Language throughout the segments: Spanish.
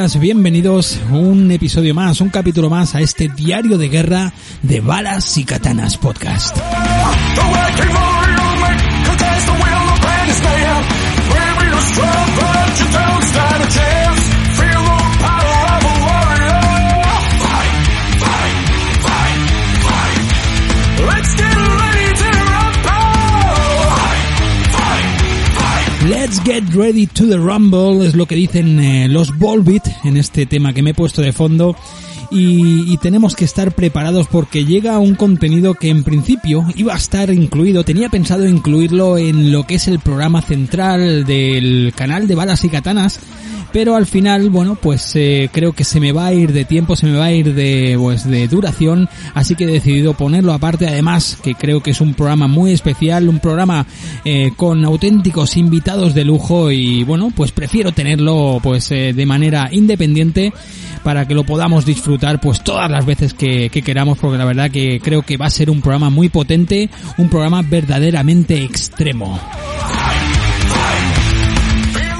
Bienvenidos un episodio más, un capítulo más a este diario de guerra de balas y katanas podcast. Get ready to the rumble es lo que dicen eh, los Volbeat en este tema que me he puesto de fondo. Y, y, tenemos que estar preparados porque llega un contenido que en principio iba a estar incluido, tenía pensado incluirlo en lo que es el programa central del canal de balas y katanas pero al final, bueno, pues eh, creo que se me va a ir de tiempo, se me va a ir de, pues, de duración, así que he decidido ponerlo aparte, además que creo que es un programa muy especial, un programa eh, con auténticos invitados de lujo. Y bueno, pues prefiero tenerlo pues eh, de manera independiente para que lo podamos disfrutar pues todas las veces que, que queramos. Porque la verdad que creo que va a ser un programa muy potente, un programa verdaderamente extremo.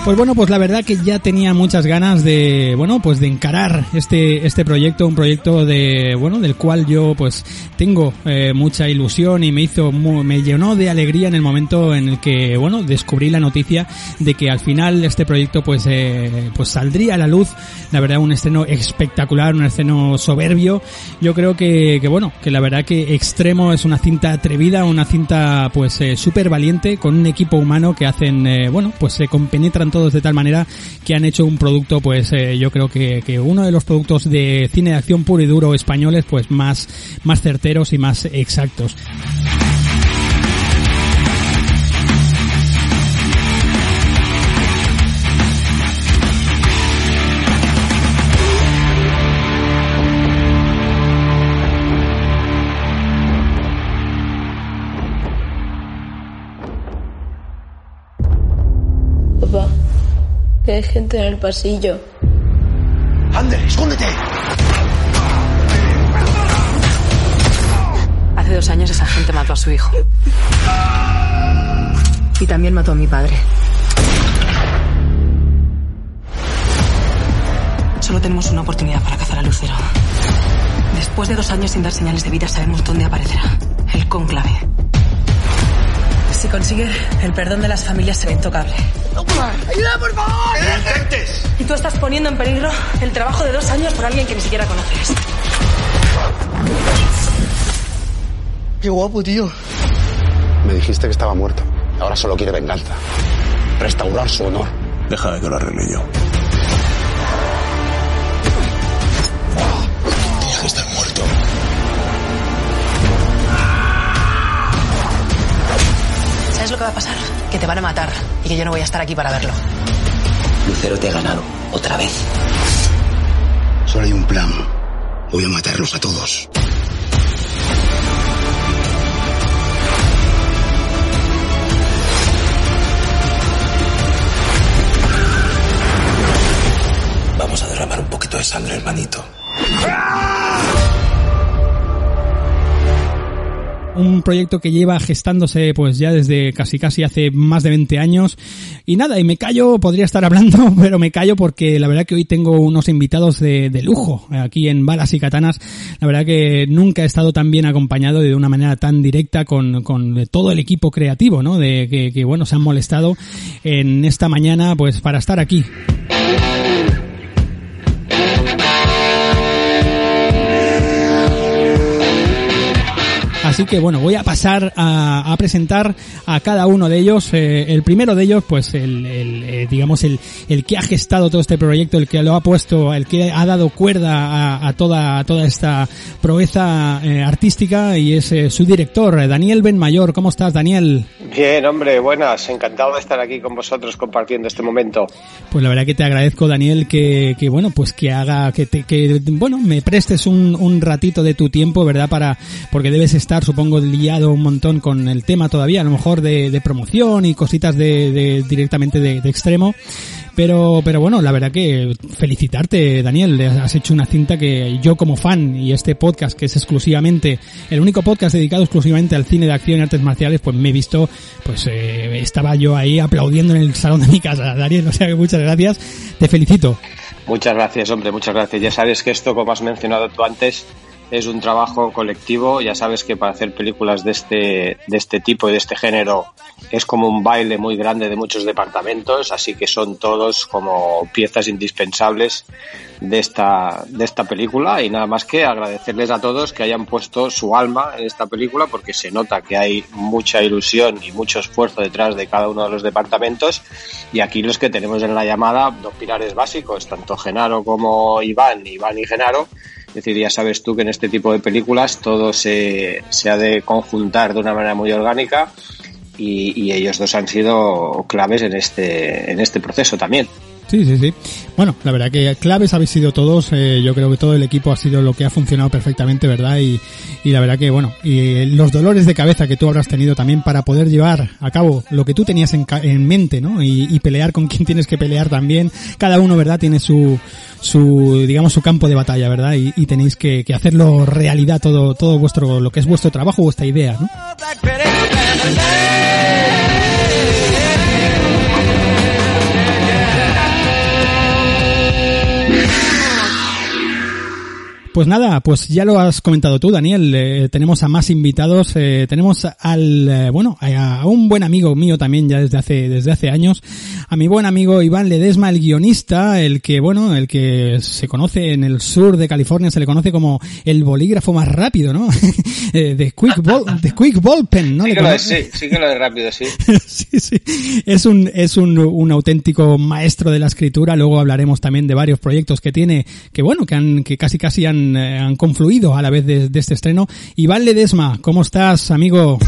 Pues bueno, pues la verdad que ya tenía muchas ganas de, bueno, pues de encarar este, este proyecto, un proyecto de, bueno, del cual yo pues tengo eh, mucha ilusión y me hizo, me llenó de alegría en el momento en el que, bueno, descubrí la noticia de que al final este proyecto pues, eh, pues saldría a la luz, la verdad un estreno espectacular, un estreno soberbio. Yo creo que, que bueno, que la verdad que Extremo es una cinta atrevida, una cinta pues eh, súper valiente con un equipo humano que hacen, eh, bueno, pues se compenetran todos de tal manera que han hecho un producto, pues eh, yo creo que, que, uno de los productos de cine de acción puro y duro españoles, pues más, más certeros y más exactos. Hay gente en el pasillo. ¡Ander, escóndete! Hace dos años esa gente mató a su hijo. Y también mató a mi padre. Solo tenemos una oportunidad para cazar a Lucero. Después de dos años sin dar señales de vida, sabemos dónde aparecerá. El cónclave. Si consigue el perdón de las familias, será intocable. ¡Ayuda, por favor! ¡No intentes! Y tú estás poniendo en peligro el trabajo de dos años por alguien que ni siquiera conoces. ¡Qué guapo, tío! Me dijiste que estaba muerto. Ahora solo quiere venganza. Restaurar su honor. Deja de que lo arregle yo. Que va a pasar? Que te van a matar y que yo no voy a estar aquí para verlo. Lucero te ha ganado, otra vez. Solo hay un plan. Voy a matarlos a todos. Vamos a derramar un poquito de sangre, hermanito. Un proyecto que lleva gestándose pues ya desde casi casi hace más de 20 años y nada, y me callo, podría estar hablando, pero me callo porque la verdad que hoy tengo unos invitados de, de lujo aquí en Balas y Katanas, la verdad que nunca he estado tan bien acompañado de una manera tan directa con, con todo el equipo creativo, ¿no? De que bueno, se han molestado en esta mañana pues para estar aquí. Así que bueno, voy a pasar a, a presentar a cada uno de ellos. Eh, el primero de ellos, pues el, el eh, digamos el, el que ha gestado todo este proyecto, el que lo ha puesto, el que ha dado cuerda a, a toda a toda esta proeza eh, artística y es su director, Daniel Benmayor. ¿Cómo estás, Daniel? Bien, hombre, buenas. Encantado de estar aquí con vosotros compartiendo este momento. Pues la verdad que te agradezco, Daniel, que, que bueno, pues que haga, que te, que bueno, me prestes un, un ratito de tu tiempo, ¿verdad? Para, porque debes estar supongo, liado un montón con el tema todavía, a lo mejor de, de promoción y cositas de, de directamente de, de, extremo. Pero, pero bueno, la verdad que felicitarte, Daniel. Has hecho una cinta que yo como fan y este podcast que es exclusivamente, el único podcast dedicado exclusivamente al cine de acción y artes marciales, pues me he visto, pues eh, estaba yo ahí aplaudiendo en el salón de mi casa. Daniel, o sea que muchas gracias. Te felicito. Muchas gracias, hombre, muchas gracias. Ya sabes que esto, como has mencionado tú antes, es un trabajo colectivo. Ya sabes que para hacer películas de este, de este tipo y de este género es como un baile muy grande de muchos departamentos, así que son todos como piezas indispensables de esta, de esta película. Y nada más que agradecerles a todos que hayan puesto su alma en esta película, porque se nota que hay mucha ilusión y mucho esfuerzo detrás de cada uno de los departamentos. Y aquí los que tenemos en la llamada, dos pilares básicos, tanto Genaro como Iván, Iván y Genaro, es decir, ya sabes tú que en este tipo de películas todo se, se ha de conjuntar de una manera muy orgánica y, y, ellos dos han sido claves en este, en este proceso también. Sí, sí, sí. Bueno, la verdad que claves habéis sido todos. Eh, yo creo que todo el equipo ha sido lo que ha funcionado perfectamente, ¿verdad? Y, y la verdad que, bueno, y los dolores de cabeza que tú habrás tenido también para poder llevar a cabo lo que tú tenías en, en mente, ¿no? Y, y, pelear con quien tienes que pelear también. Cada uno, ¿verdad? Tiene su, su, digamos, su campo de batalla, ¿verdad? Y, y tenéis que, que hacerlo realidad todo, todo vuestro, lo que es vuestro trabajo, vuestra idea, ¿no? Pues nada, pues ya lo has comentado tú, Daniel. Eh, tenemos a más invitados. Eh, tenemos al, eh, bueno, a, a, un buen amigo mío también ya desde hace, desde hace años. A mi buen amigo Iván Ledesma, el guionista, el que, bueno, el que se conoce en el sur de California, se le conoce como el bolígrafo más rápido, ¿no? de Quick Ball, de Quick Ball Pen, ¿no? Sí que, lo es, sí, sí que lo es rápido, sí. sí, sí. Es un, es un, un auténtico maestro de la escritura. Luego hablaremos también de varios proyectos que tiene, que bueno, que han, que casi casi han han, confluido a la vez de, de, este estreno. Iván Ledesma, ¿cómo estás, amigo?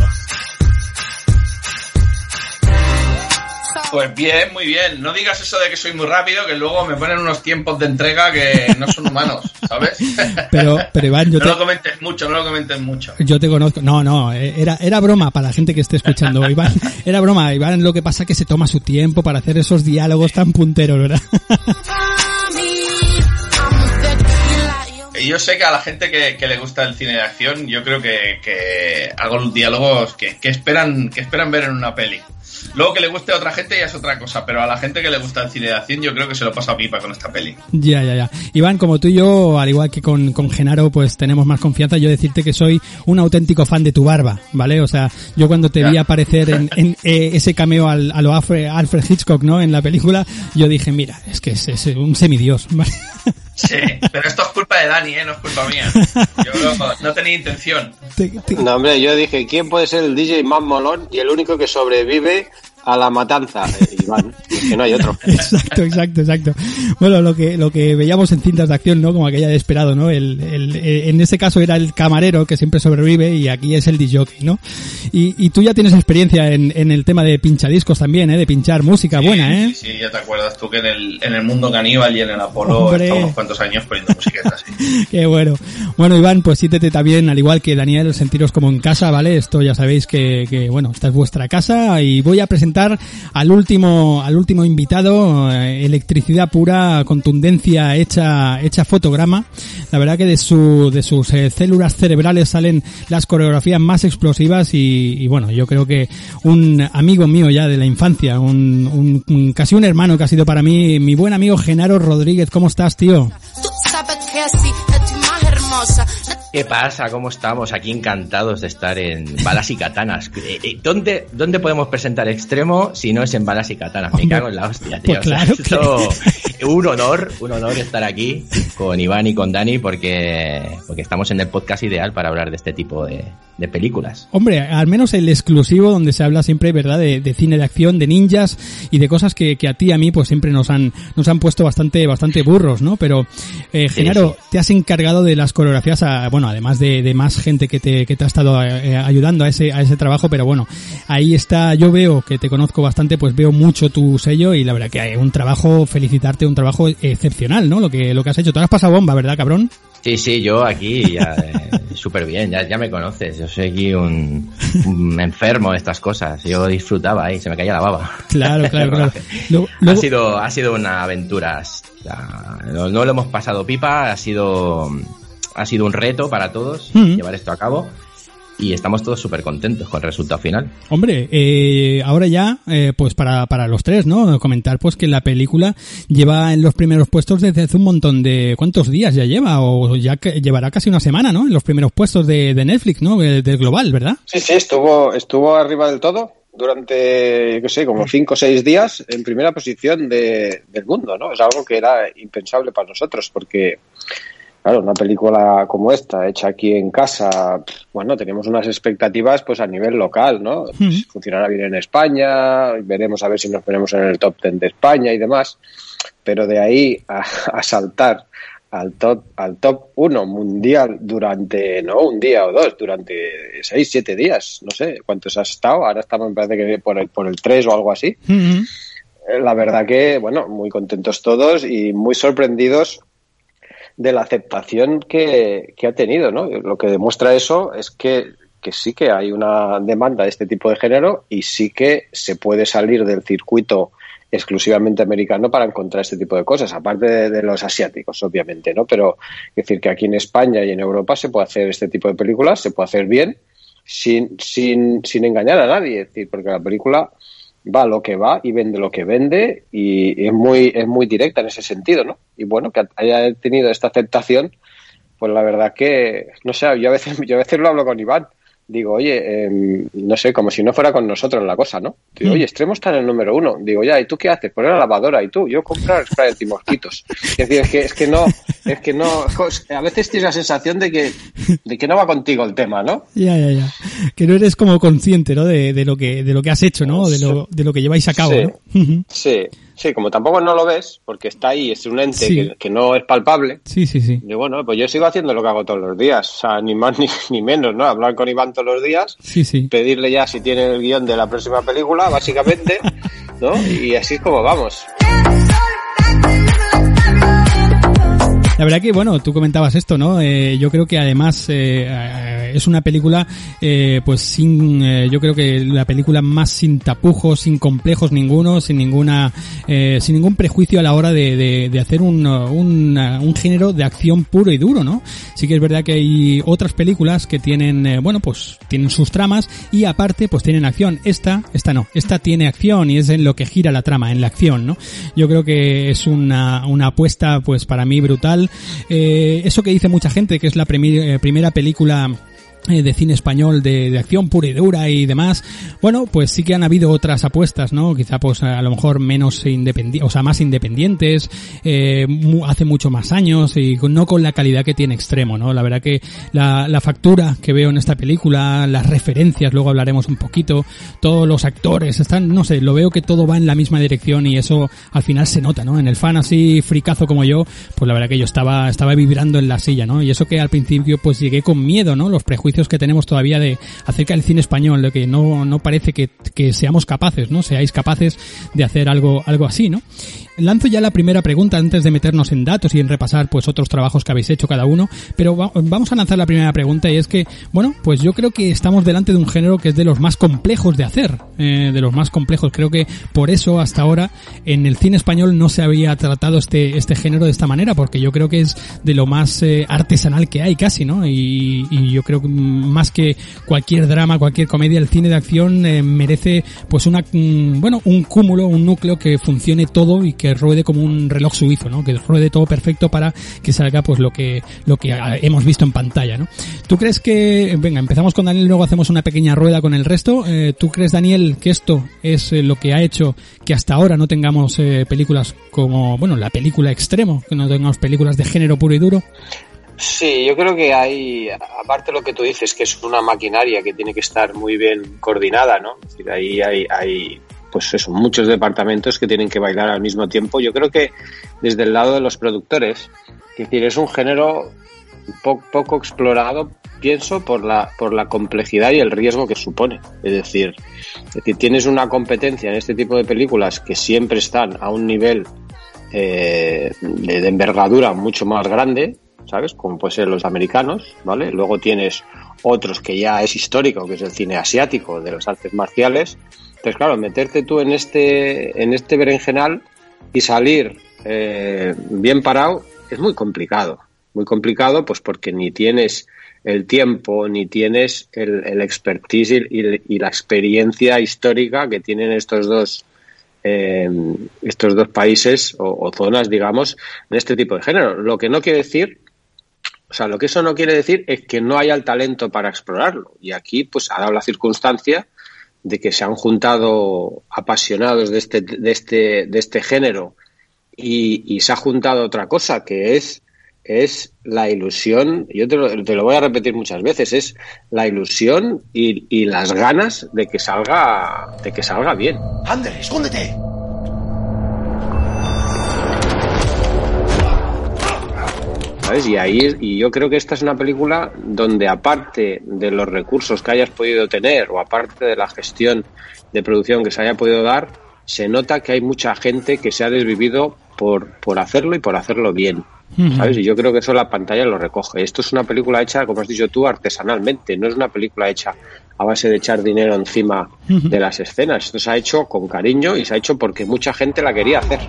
Pues bien, muy bien. No digas eso de que soy muy rápido, que luego me ponen unos tiempos de entrega que no son humanos, ¿sabes? Pero, pero Iván, yo no te... lo comentes mucho, no lo comentes mucho. Yo te conozco. No, no, era, era broma para la gente que esté escuchando. Iván, era broma. Iván lo que pasa es que se toma su tiempo para hacer esos diálogos tan punteros, ¿verdad? yo sé que a la gente que, que, le gusta el cine de acción, yo creo que, que hago diálogos que, que, esperan, que esperan ver en una peli. Luego que le guste a otra gente ya es otra cosa, pero a la gente que le gusta el cine de acción yo creo que se lo pasa a pipa con esta peli. Ya, ya, ya. Iván, como tú y yo, al igual que con, con Genaro, pues tenemos más confianza. Yo decirte que soy un auténtico fan de tu barba, ¿vale? O sea, yo cuando te ya. vi aparecer en, en eh, ese cameo al, a lo Alfred, Alfred, Hitchcock, ¿no? En la película, yo dije, mira, es que es, es un semidios, ¿vale? Sí, pero esto es culpa de Dani, ¿eh? no es culpa mía. Yo no, no tenía intención. No, hombre, yo dije, ¿quién puede ser el DJ más molón y el único que sobrevive a la matanza, eh, Iván, que no hay otro. Exacto, exacto, exacto. Bueno, lo que lo que veíamos en cintas de acción, ¿no? Como aquella de esperado, ¿no? El, el, en ese caso era el camarero que siempre sobrevive y aquí es el DJ, ¿no? Y, y tú ya tienes experiencia en, en el tema de pinchadiscos también, ¿eh? De pinchar música sí, buena, ¿eh? Sí, sí, ya te acuerdas tú que en el, en el mundo caníbal y en el Apolo Hombre. estamos cuantos años poniendo música así. Qué bueno. Bueno, Iván, pues siéntete también, al igual que Daniel, sentiros como en casa, ¿vale? Esto ya sabéis que, que bueno, esta es vuestra casa y voy a presentar al último al último invitado eh, electricidad pura contundencia hecha hecha fotograma. La verdad que de su de sus eh, células cerebrales salen las coreografías más explosivas y, y, bueno yo creo que un amigo mío ya de la infancia un, un, un, casi un hermano que ha sido para mí mi buen amigo Genaro Rodríguez. Cómo estás tío ¿Qué pasa? ¿Cómo estamos? Aquí encantados de estar en Balas y Katanas. ¿Dónde, dónde podemos presentar extremo si no es en Balas y Katanas? Me cago en la hostia, tío. Pues claro, o sea, esto, un honor, un honor estar aquí con Iván y con Dani porque, porque estamos en el podcast ideal para hablar de este tipo de, de películas. Hombre, al menos el exclusivo donde se habla siempre, ¿verdad? De, de cine de acción, de ninjas y de cosas que, que, a ti y a mí pues siempre nos han, nos han puesto bastante, bastante burros, ¿no? Pero, eh, Genaro, sí, sí. te has encargado de las coreografías a, bueno, además de, de más gente que te, que te ha estado eh, ayudando a ese, a ese trabajo, pero bueno, ahí está, yo veo que te conozco bastante, pues veo mucho tu sello y la verdad que hay un trabajo, felicitarte, un trabajo excepcional, ¿no? Lo que, lo que has hecho. Te has pasado bomba, ¿verdad, cabrón? Sí, sí, yo aquí ya eh, súper bien, ya, ya me conoces. Yo soy aquí un, un enfermo de estas cosas. Yo disfrutaba ahí, se me caía la baba. Claro, claro, claro. Luego- Ha sido, ha sido una aventura. no, no lo hemos pasado pipa, ha sido, ha sido un reto para todos llevar esto a cabo. Y estamos todos súper contentos con el resultado final. Hombre, eh, ahora ya, eh, pues para, para los tres, ¿no? Comentar pues que la película lleva en los primeros puestos desde hace un montón de... ¿Cuántos días ya lleva? O ya que llevará casi una semana, ¿no? En los primeros puestos de, de Netflix, ¿no? Eh, Del global, ¿verdad? Sí, sí, estuvo, estuvo arriba del todo durante, qué sé, como cinco o seis días en primera posición de- del mundo, ¿no? Es algo que era impensable para nosotros porque, claro, una película como esta, hecha aquí en casa, bueno, tenemos unas expectativas pues a nivel local, ¿no? Pues, funcionará bien en España, veremos a ver si nos ponemos en el top 10 de España y demás, pero de ahí a, a saltar al top al top 1 mundial durante no un día o dos durante seis siete días no sé cuántos has estado ahora estamos me parece que por el por el 3 o algo así. La verdad que bueno muy contentos todos y muy sorprendidos de la aceptación que, que ha tenido no lo que demuestra eso es que que sí que hay una demanda de este tipo de género y sí que se puede salir del circuito exclusivamente americano para encontrar este tipo de cosas, aparte de, los asiáticos, obviamente, ¿no? Pero es decir que aquí en España y en Europa se puede hacer este tipo de películas, se puede hacer bien, sin, sin, sin engañar a nadie, es decir, porque la película va lo que va y vende lo que vende y es muy, es muy directa en ese sentido, ¿no? Y bueno, que haya tenido esta aceptación, pues la verdad que, no sé, yo a veces, yo a veces lo hablo con Iván, digo, oye, eh, no sé, como si no fuera con nosotros la cosa, ¿no? Digo, oye, Extremo está en el número uno. Digo, ya, ¿y tú qué haces? Poner la lavadora. ¿Y tú? Yo comprar spray antimosquitos. Es decir, es que, es que no, es que no, a veces tienes la sensación de que, de que no va contigo el tema, ¿no? Ya, ya, ya. Que no eres como consciente, ¿no? De, de lo que de lo que has hecho, ¿no? De lo, de lo que lleváis a cabo, Sí. Sí, sí, como tampoco no lo ves, porque está ahí, es un ente Sí. que, que no es palpable. Sí, sí, sí. Y bueno, pues yo sigo haciendo lo que hago todos los días, o sea, ni más ni, ni menos, ¿no? Hablar con Iván todos los días, Sí, sí. pedirle ya si tiene el guion de la próxima película, básicamente, ¿no? Y así es como vamos. La verdad que, bueno, tú comentabas esto, ¿no? Eh, yo creo que además eh, eh, es una película, eh, pues sin, eh, yo creo que la película más sin tapujos, sin complejos ninguno, sin ninguna, sin ningún prejuicio a la hora de, de, de hacer un, un, un género de acción puro y duro, ¿no? Sí que es verdad que hay otras películas que tienen, bueno, pues tienen sus tramas y aparte, pues tienen acción. Esta, esta no, esta tiene acción y es en lo que gira la trama, en la acción, ¿no? Yo creo que es una, una apuesta, pues para mí brutal. Eh, eso que dice mucha gente, que es la eh, primera película de cine español de, de acción pura y dura y demás. Bueno, pues sí que han habido otras apuestas, ¿no? Quizá pues a lo mejor menos independientes, o sea, más independientes, eh, hace mucho más años y no con la calidad que tiene Extremo, ¿no? La verdad que la, la factura que veo en esta película, las referencias, luego hablaremos un poquito, todos los actores, están, no sé, lo veo que todo va en la misma dirección y eso al final se nota, ¿no? En el fan así fricazo como yo, pues la verdad que yo estaba, estaba vibrando en la silla, ¿no? Y eso que al principio pues llegué con miedo, ¿no? Los prejuicios que tenemos todavía de acerca del cine español, de que no, no parece que, que seamos capaces, ¿no? Seáis capaces de hacer algo, algo así, ¿no? Lanzo ya la primera pregunta antes de meternos en datos y en repasar pues otros trabajos que habéis hecho cada uno, pero va- vamos a lanzar la primera pregunta y es que, bueno, pues yo creo que estamos delante de un género que es de los más complejos de hacer, eh, de los más complejos. Creo que por eso hasta ahora en el cine español no se había tratado este, este género de esta manera, porque yo creo que es de lo más eh, artesanal que hay casi, ¿no? Y, y yo creo que más que cualquier drama, cualquier comedia, el cine de acción eh, merece pues una, mm, bueno, un cúmulo, un núcleo que funcione todo y que ruede como un reloj suizo, ¿no? Que ruede todo perfecto para que salga pues lo que, lo que hemos visto en pantalla, ¿no? ¿Tú crees que, venga, empezamos con Daniel y luego hacemos una pequeña rueda con el resto? Eh, ¿Tú crees, Daniel, que esto es eh, lo que ha hecho que hasta ahora no tengamos eh, películas como, bueno, la película extremo, que no tengamos películas de género puro y duro? Sí, yo creo que hay, aparte de lo que tú dices, que es una maquinaria que tiene que estar muy bien coordinada, ¿no? Es decir, ahí hay, hay pues eso, muchos departamentos que tienen que bailar al mismo tiempo. Yo creo que desde el lado de los productores, es decir, es un género po- poco explorado, pienso, por la, por la complejidad y el riesgo que supone. Es decir, es tienes una competencia en este tipo de películas que siempre están a un nivel eh, de, envergadura mucho más grande, ¿sabes? Como puede ser los americanos, ¿vale? Luego tienes otros que ya es histórico, que es el cine asiático de las artes marciales. Entonces, claro, meterte tú en este, en este berenjenal y salir eh, bien parado es muy complicado. Muy complicado, pues porque ni tienes el tiempo ni tienes el, el expertise y, la experiencia histórica que tienen estos dos eh, estos dos países o, o, zonas, digamos, en este tipo de género. Lo que no quiere decir, o sea, lo que eso no quiere decir es que no haya el talento para explorarlo. Y aquí, pues, ha dado la circunstancia de que se han juntado apasionados de este, de este, de este género y, se ha juntado otra cosa que es es la ilusión, yo te lo, te lo, voy a repetir muchas veces, es la ilusión y, y, las ganas de que salga de que salga bien. Ander, escóndete. ¿Sabes? Y ahí y yo creo que esta es una película donde aparte de los recursos que hayas podido tener o aparte de la gestión de producción que se haya podido dar, se nota que hay mucha gente que se ha desvivido por, por hacerlo y por hacerlo bien. ¿Sabes? Y yo creo que eso la pantalla lo recoge. Esto es una película hecha, como has dicho tú, artesanalmente. No es una película hecha a base de echar dinero encima de las escenas. Esto se ha hecho con cariño y se ha hecho porque mucha gente la quería hacer.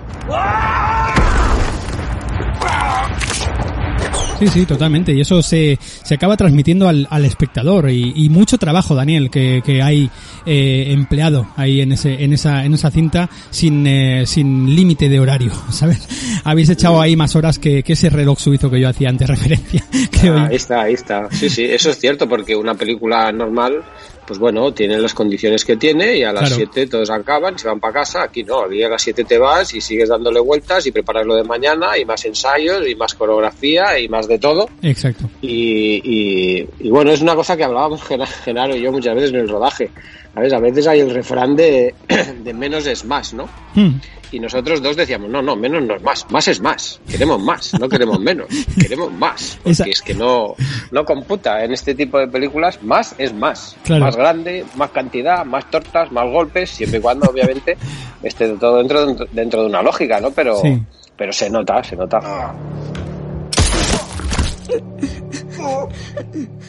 Sí, sí, totalmente. Y eso se, se acaba transmitiendo al, al espectador. Y, y, mucho trabajo, Daniel, que, que hay eh, empleado ahí en, ese, en, esa, en esa cinta sin, eh, sin límite de horario, ¿sabes? Habéis echado ahí más horas que, que ese reloj suizo que yo hacía antes referencia. Que ah, Ahí está, ahí está. Sí, sí, eso es cierto, porque una película normal pues bueno, tiene las condiciones que tiene y a las 7 claro. todos acaban, se van para casa. Aquí no, aquí a las 7 te vas y sigues dándole vueltas y preparas lo de mañana y más ensayos y más coreografía y más de todo. Exacto. Y, y, y bueno, es una cosa que hablábamos Genaro y yo muchas veces en el rodaje. ¿Sabes? A veces hay el refrán de, de menos es más, ¿no? Hmm. Y nosotros dos decíamos, no, no, menos no es más, más es más, queremos más, no queremos menos, queremos más, porque Esa... es que no, no computa en este tipo de películas, más es más, claro. más grande, más cantidad, más tortas, más golpes, siempre y cuando obviamente esté todo dentro, dentro de una lógica, ¿no? Pero, sí. pero se nota, se nota.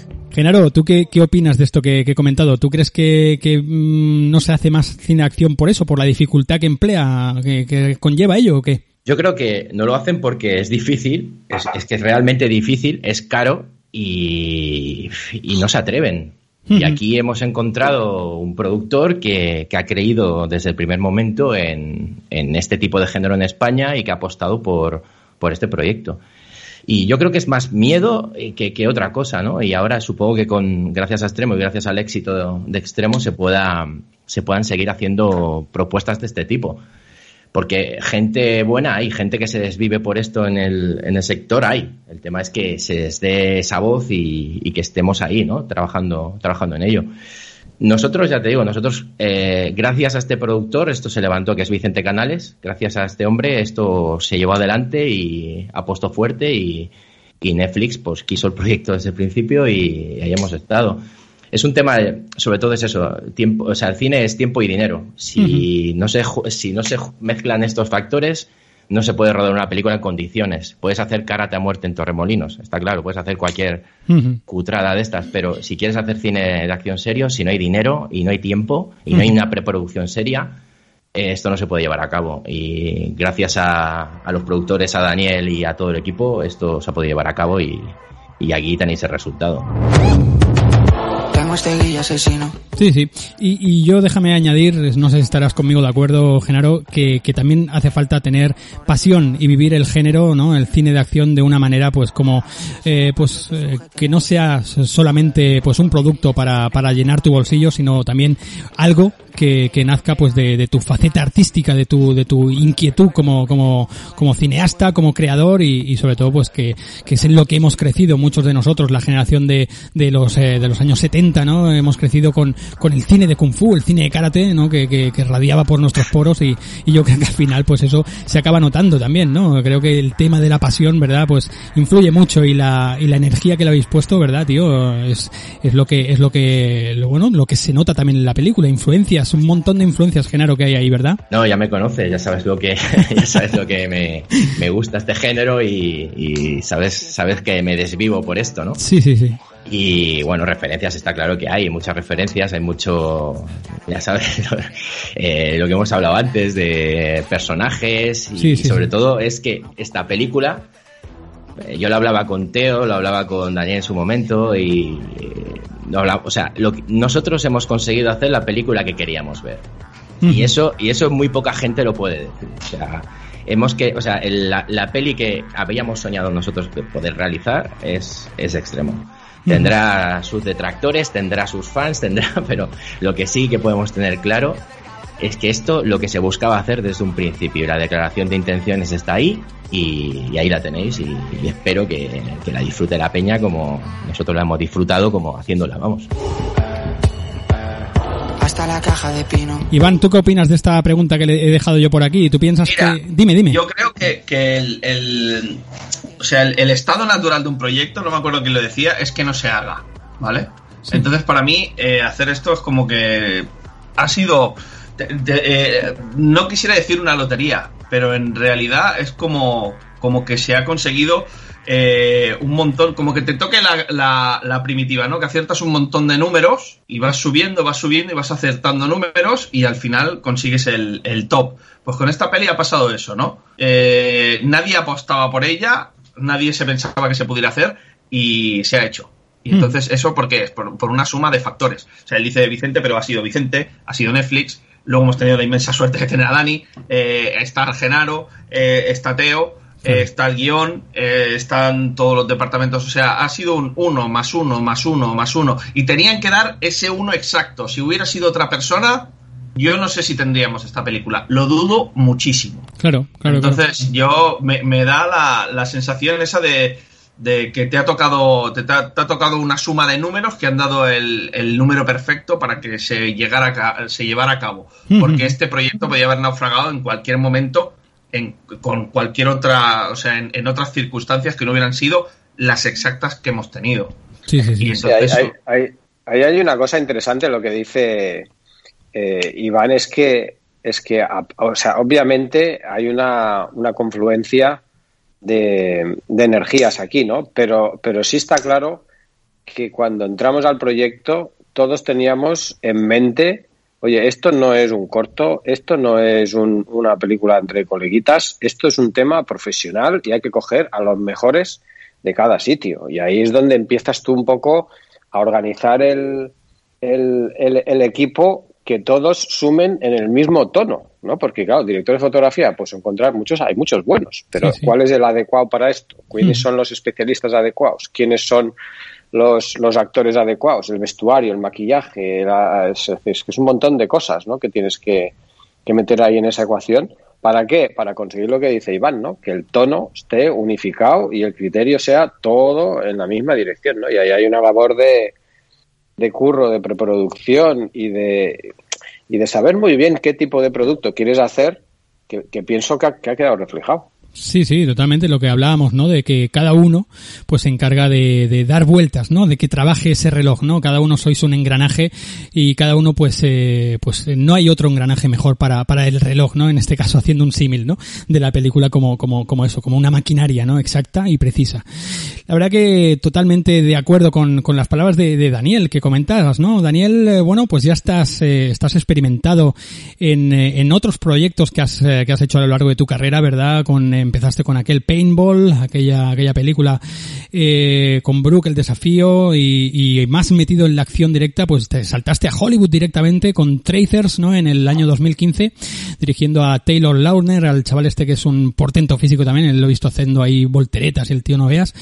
Genaro, ¿tú qué, qué, opinas de esto que, que, he comentado? ¿Tú crees que, que mmm, no se hace más cine de acción por eso, por la dificultad que emplea, que, que conlleva ello o qué? Yo creo que no lo hacen porque es difícil, es, es que es realmente difícil, es caro y, y no se atreven. Y aquí hemos encontrado un productor que, que, ha creído desde el primer momento en, en, este tipo de género en España y que ha apostado por, por este proyecto. Y yo creo que es más miedo que, que, otra cosa, ¿no? Y ahora supongo que con gracias a Extremo y gracias al éxito de, de Extremo se pueda se puedan seguir haciendo propuestas de este tipo. Porque gente buena hay, gente que se desvive por esto en el, en el sector hay. El tema es que se les dé esa voz y, y que estemos ahí, ¿no? Trabajando, trabajando en ello. Nosotros, ya te digo, nosotros, eh, gracias a este productor, esto se levantó, que es Vicente Canales, gracias a este hombre, esto se llevó adelante y apostó fuerte y, y Netflix pues quiso el proyecto desde el principio y ahí hemos estado. Es un tema, sobre todo es eso, tiempo, o sea, el cine es tiempo y dinero. Si, uh -huh. no se, si no se mezclan estos factores, no se puede rodar una película en condiciones. Puedes hacer karate a muerte en Torremolinos, está claro, puedes hacer cualquier uh -huh. cutrada de estas, pero si quieres hacer cine de acción serio, si no hay dinero y no hay tiempo y uh -huh. no hay una preproducción seria, eh, esto no se puede llevar a cabo. Y gracias a, a, los productores, a Daniel y a todo el equipo, esto se ha podido llevar a cabo y, y aquí tenéis el resultado este. Sí, sí. Y, y, yo déjame añadir, no sé si estarás conmigo de acuerdo, Genaro, que, que también hace falta tener pasión y vivir el género, ¿no? El cine de acción de una manera, pues como, eh, pues eh, que no sea solamente, pues un producto para, para llenar tu bolsillo, sino también algo que, que nazca, pues de, de tu faceta artística, de tu, de tu inquietud como, como, como cineasta, como creador y, y sobre todo, pues que, que es en lo que hemos crecido muchos de nosotros, la generación de, de los, eh, de los años 70, ¿no? Hemos crecido con, con el cine de Kung Fu, el cine de karate, ¿no? Que, que, que radiaba por nuestros poros y, y, yo creo que al final, pues eso se acaba notando también, ¿no? Creo que el tema de la pasión, ¿verdad? Pues influye mucho y la, y la energía que le habéis puesto, ¿verdad, tío? Es, es lo que, es lo que, lo bueno, lo que se nota también en la película, influencias, un montón de influencias, Genaro, que hay ahí, ¿verdad? No, ya me conoces, ya sabes lo que, ya sabes lo que me, me gusta este género y, y sabes, sabes que me desvivo por esto, ¿no? Sí, sí, sí. Y bueno, referencias está claro que hay, muchas referencias, hay mucho, ya sabes, eh, lo que hemos hablado antes de personajes y, Sí, sí, sobre sí. todo es que esta película, yo lo hablaba con Teo, lo hablaba con Daniel en su momento y eh, lo hablaba- o sea, lo nosotros hemos conseguido hacer la película que queríamos ver. Y eso, y eso muy poca gente lo puede decir. O sea, hemos que, o sea, el- la, la peli que habíamos soñado nosotros de poder realizar es, es extremo. Tendrá sus detractores, tendrá sus fans, tendrá, pero lo que sí que podemos tener claro es que esto lo que se buscaba hacer desde un principio. y La declaración de intenciones está ahí y, y ahí la tenéis y, y espero que, que la disfrute la peña como nosotros la hemos disfrutado como haciéndola, vamos. Hasta la caja de pino. Iván, ¿tú qué opinas de esta pregunta que le he dejado yo por aquí? ¿Tú piensas Mira, que... Dime, dime. Yo creo que, que el, el- o sea, el, el estado natural de un proyecto, no me acuerdo quién lo decía, es que no se haga, ¿vale? Entonces, para mí, eh, hacer esto es como que ha sido, eh, no quisiera decir una lotería, pero en realidad es como, como que se ha conseguido eh, un montón, como que te toque la, la- la primitiva, ¿no? Que aciertas un montón de números y vas subiendo, vas subiendo y vas acertando números y al final consigues el, el top. Pues con esta peli ha pasado eso, ¿no? Eh, nadie apostaba por ella, nadie se pensaba que se pudiera hacer y se ha hecho. Y Mm. entonces, ¿eso por qué es? Por, por una suma de factores. O sea, él dice Vicente, pero ha sido Vicente, ha sido Netflix, luego hemos tenido la inmensa suerte de tener a Dani, eh, está Genaro, eh, está Teo, eh, está el guion, eh, están todos los departamentos. O sea, ha sido un uno más uno más uno más uno. Y tenían que dar ese uno exacto. Si hubiera sido otra persona, yo no sé si tendríamos esta película. Lo dudo muchísimo. Claro, claro. claro. Entonces, yo me, me da la, la sensación esa de, de que te ha tocado te, ha, te ha tocado una suma de números que han dado el, el número perfecto para que se llegara a ca- se llevara a cabo. Porque este proyecto podía haber naufragado en cualquier momento en- con cualquier otra, o sea, en, en otras circunstancias que no hubieran sido las exactas que hemos tenido. Sí, sí, sí. Y Sí, hay, entonces, hay- hay- ahí hay una cosa interesante, lo que dice eh, Iván es que, es que o sea, obviamente hay una, una confluencia de, energías aquí, ¿no? Pero, pero sí está claro que cuando entramos al proyecto todos teníamos en mente, oye, esto no es un corto, esto no es un- una película entre coleguitas, esto es un tema profesional y hay que coger a los mejores de cada sitio. Y ahí es donde empiezas tú un poco a organizar el, el, el- el equipo que todos sumen en el mismo tono, ¿no? Porque, claro, director de fotografía, pues encontrar muchos, hay muchos buenos, pero Sí, sí. ¿cuál es el adecuado para esto? ¿Quiénes Mm. son los especialistas adecuados? ¿Quiénes son los, los actores adecuados? El vestuario, el maquillaje, la- es, es que es un montón de cosas, ¿no? Que tienes que, que meter ahí en esa ecuación. ¿Para qué? Para conseguir lo que dice Iván, ¿no? Que el tono esté unificado y el criterio sea todo en la misma dirección, ¿no? Y ahí hay una labor de, de curro, de preproducción y de, y de saber muy bien qué tipo de producto quieres hacer, que, que pienso que ha, que ha quedado reflejado. Sí, sí, totalmente lo que hablábamos, ¿no? De que cada uno pues se encarga de, de dar vueltas, ¿no? De que trabaje ese reloj, ¿no? Cada uno sois un engranaje y cada uno pues eh, pues eh, no hay otro engranaje mejor para, para el reloj, ¿no? En este caso haciendo un símil, ¿no? De la película como, como, como eso, como una maquinaria, ¿no? Exacta y precisa. La verdad que totalmente de acuerdo con, con las palabras de, de Daniel que comentabas, ¿no? Daniel, eh, bueno, pues ya estás, eh, estás experimentado en, eh, en otros proyectos que has, que has hecho a lo largo de tu carrera, ¿verdad? Con, empezaste con aquel Paintball, aquella, aquella película eh, con Brooke, el desafío, y, y más metido en la acción directa, pues te saltaste a Hollywood directamente con Tracers, ¿no? En el año 2015, dirigiendo a Taylor Lautner, al chaval este que es un portento físico también, lo he visto haciendo ahí volteretas, el tío no veas,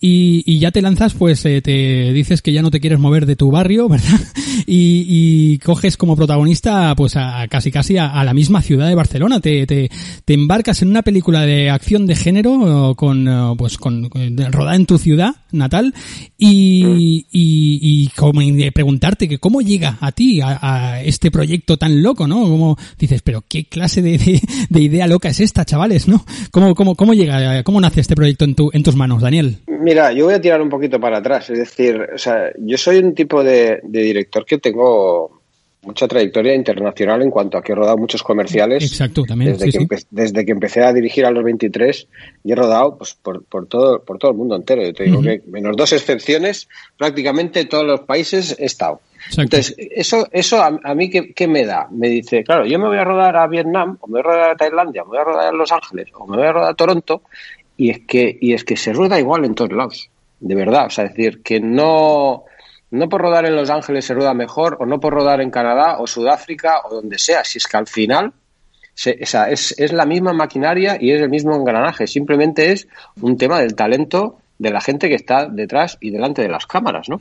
y, y ya te lanzas, pues eh, te dices que ya no te quieres mover de tu barrio, ¿verdad? Y, y coges como protagonista, pues a, casi casi a, la misma ciudad de Barcelona, te, te, te embarcas en una película de acción de género con, pues con, rodada en tu ciudad natal y, y, y como preguntarte que cómo llega a ti a, este proyecto tan loco, ¿no? Como dices, pero qué clase de, de, de idea loca es esta, chavales, ¿no? ¿Cómo, cómo, cómo llega, cómo nace este proyecto en, tu, en tus manos, Daniel? Mira, yo voy a tirar un poquito para atrás. Es decir, o sea, yo soy un tipo de director que tengo mucha trayectoria internacional en cuanto a que he rodado muchos comerciales. Exacto, también. Desde, sí, que, sí. empe- desde que empecé a dirigir a los 23 y he rodado pues, por, por, todo, por todo el mundo entero. Yo te digo que, menos dos excepciones, prácticamente todos los países he estado. Exacto. Entonces, eso, eso a, a mí, ¿qué, qué me da? Me dice, claro, yo me voy a rodar a Vietnam, o me voy a rodar a Tailandia, o me voy a rodar a Los Ángeles, o me voy a rodar a Toronto, y es que, y es que se rueda igual en todos lados, de verdad. O sea, es decir, que no, no por rodar en Los Ángeles se rueda mejor, o no por rodar en Canadá, o Sudáfrica, o donde sea, si es que al final se- o sea, es, es la misma maquinaria y es el mismo engranaje, simplemente es un tema del talento de la gente que está detrás y delante de las cámaras, ¿no?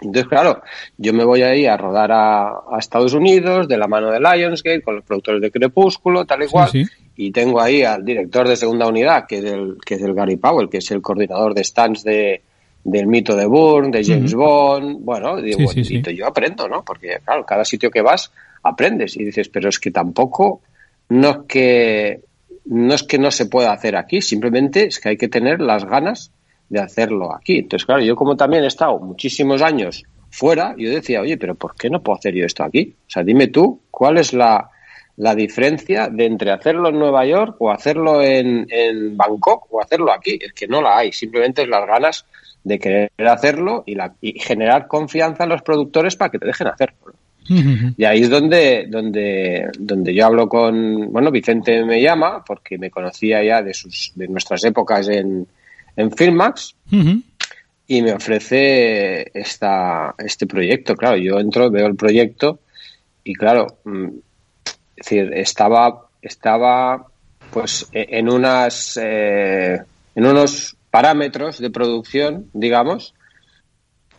Entonces, claro, yo me voy ahí a rodar a, a Estados Unidos de la mano de Lionsgate con los productores de Crepúsculo, tal y cual, sí. y tengo ahí al director de segunda unidad, que es el, que es el Gary Powell, que es el coordinador de stands de, del mito de Bourne, de James. Bond, bueno, digo, Sí, sí, y sí. yo aprendo, ¿no? Porque, claro, cada sitio que vas aprendes y dices, pero es que tampoco, no es que no es que no se pueda hacer aquí, simplemente es que hay que tener las ganas de hacerlo aquí. Entonces, claro, yo como también he estado muchísimos años fuera, yo decía, oye, pero ¿por qué no puedo hacer yo esto aquí? O sea, dime tú, ¿cuál es la, la diferencia de entre hacerlo en Nueva York o hacerlo en, en Bangkok o hacerlo aquí? Es que no la hay, simplemente es las ganas de querer hacerlo y, la, y generar confianza en los productores para que te dejen hacerlo. Y ahí es donde, donde, donde yo hablo con, bueno, Vicente me llama porque me conocía ya de sus, de nuestras épocas en, en Filmax y me ofrece esta, este proyecto. Claro, yo entro, veo el proyecto y claro, mm, es decir, estaba, estaba pues e- en unas, eh, en unos parámetros de producción, digamos,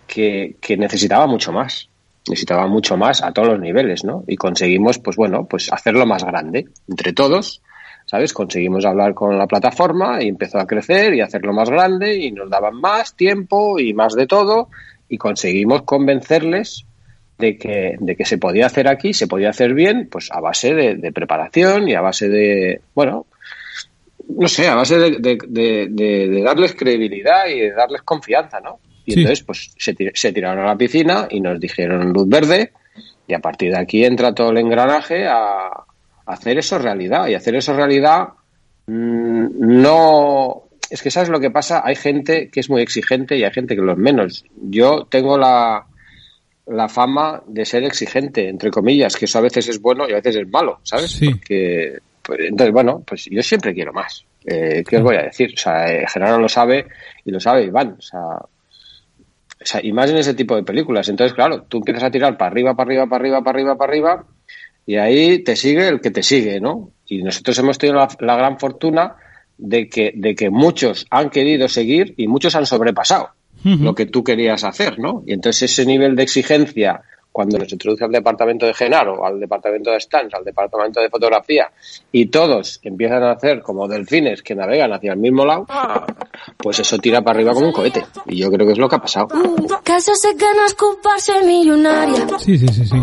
que, que necesitaba mucho más. Necesitaba mucho más a todos los niveles, ¿no? Y conseguimos, pues bueno, pues hacerlo más grande entre todos, ¿sabes? Conseguimos hablar con la plataforma y empezó a crecer y hacerlo más grande y nos daban más tiempo y más de todo y conseguimos convencerles de que, de que se podía hacer aquí, se podía hacer bien, pues a base de, de preparación y a base de, bueno, no sé, a base de, de- de- de- de darles credibilidad y de darles confianza, ¿no? Y Sí. entonces, pues se, tir- se tiraron a la piscina y nos dijeron luz verde y a partir de aquí entra todo el engranaje a, a hacer eso realidad. Y hacer eso realidad mm, no... Es que sabes lo que pasa, hay gente que es muy exigente y hay gente que lo es menos. Yo tengo la, la fama de ser exigente, entre comillas, que eso a veces es bueno y a veces es malo, ¿sabes? Sí. Porque, entonces, bueno, pues yo siempre quiero más. Eh, ¿Qué os voy a decir? O sea, eh, Gerardo lo sabe y lo sabe Iván. O sea, o sea, y más en ese tipo de películas. Entonces, claro, tú empiezas a tirar para arriba, para arriba, para arriba, para arriba, para arriba, y ahí te sigue el que te sigue, ¿no? Y nosotros hemos tenido la, la gran fortuna de que, de que muchos han querido seguir y muchos han sobrepasado lo que tú querías hacer, ¿no? Y entonces ese nivel de exigencia, cuando nos introduce al departamento de Genaro, al departamento de Stans, al departamento de fotografía, y todos empiezan a hacer como delfines que navegan hacia el mismo lado, pues eso tira para arriba como un cohete. Y yo creo que es lo que ha pasado. Sí, sí, sí, sí.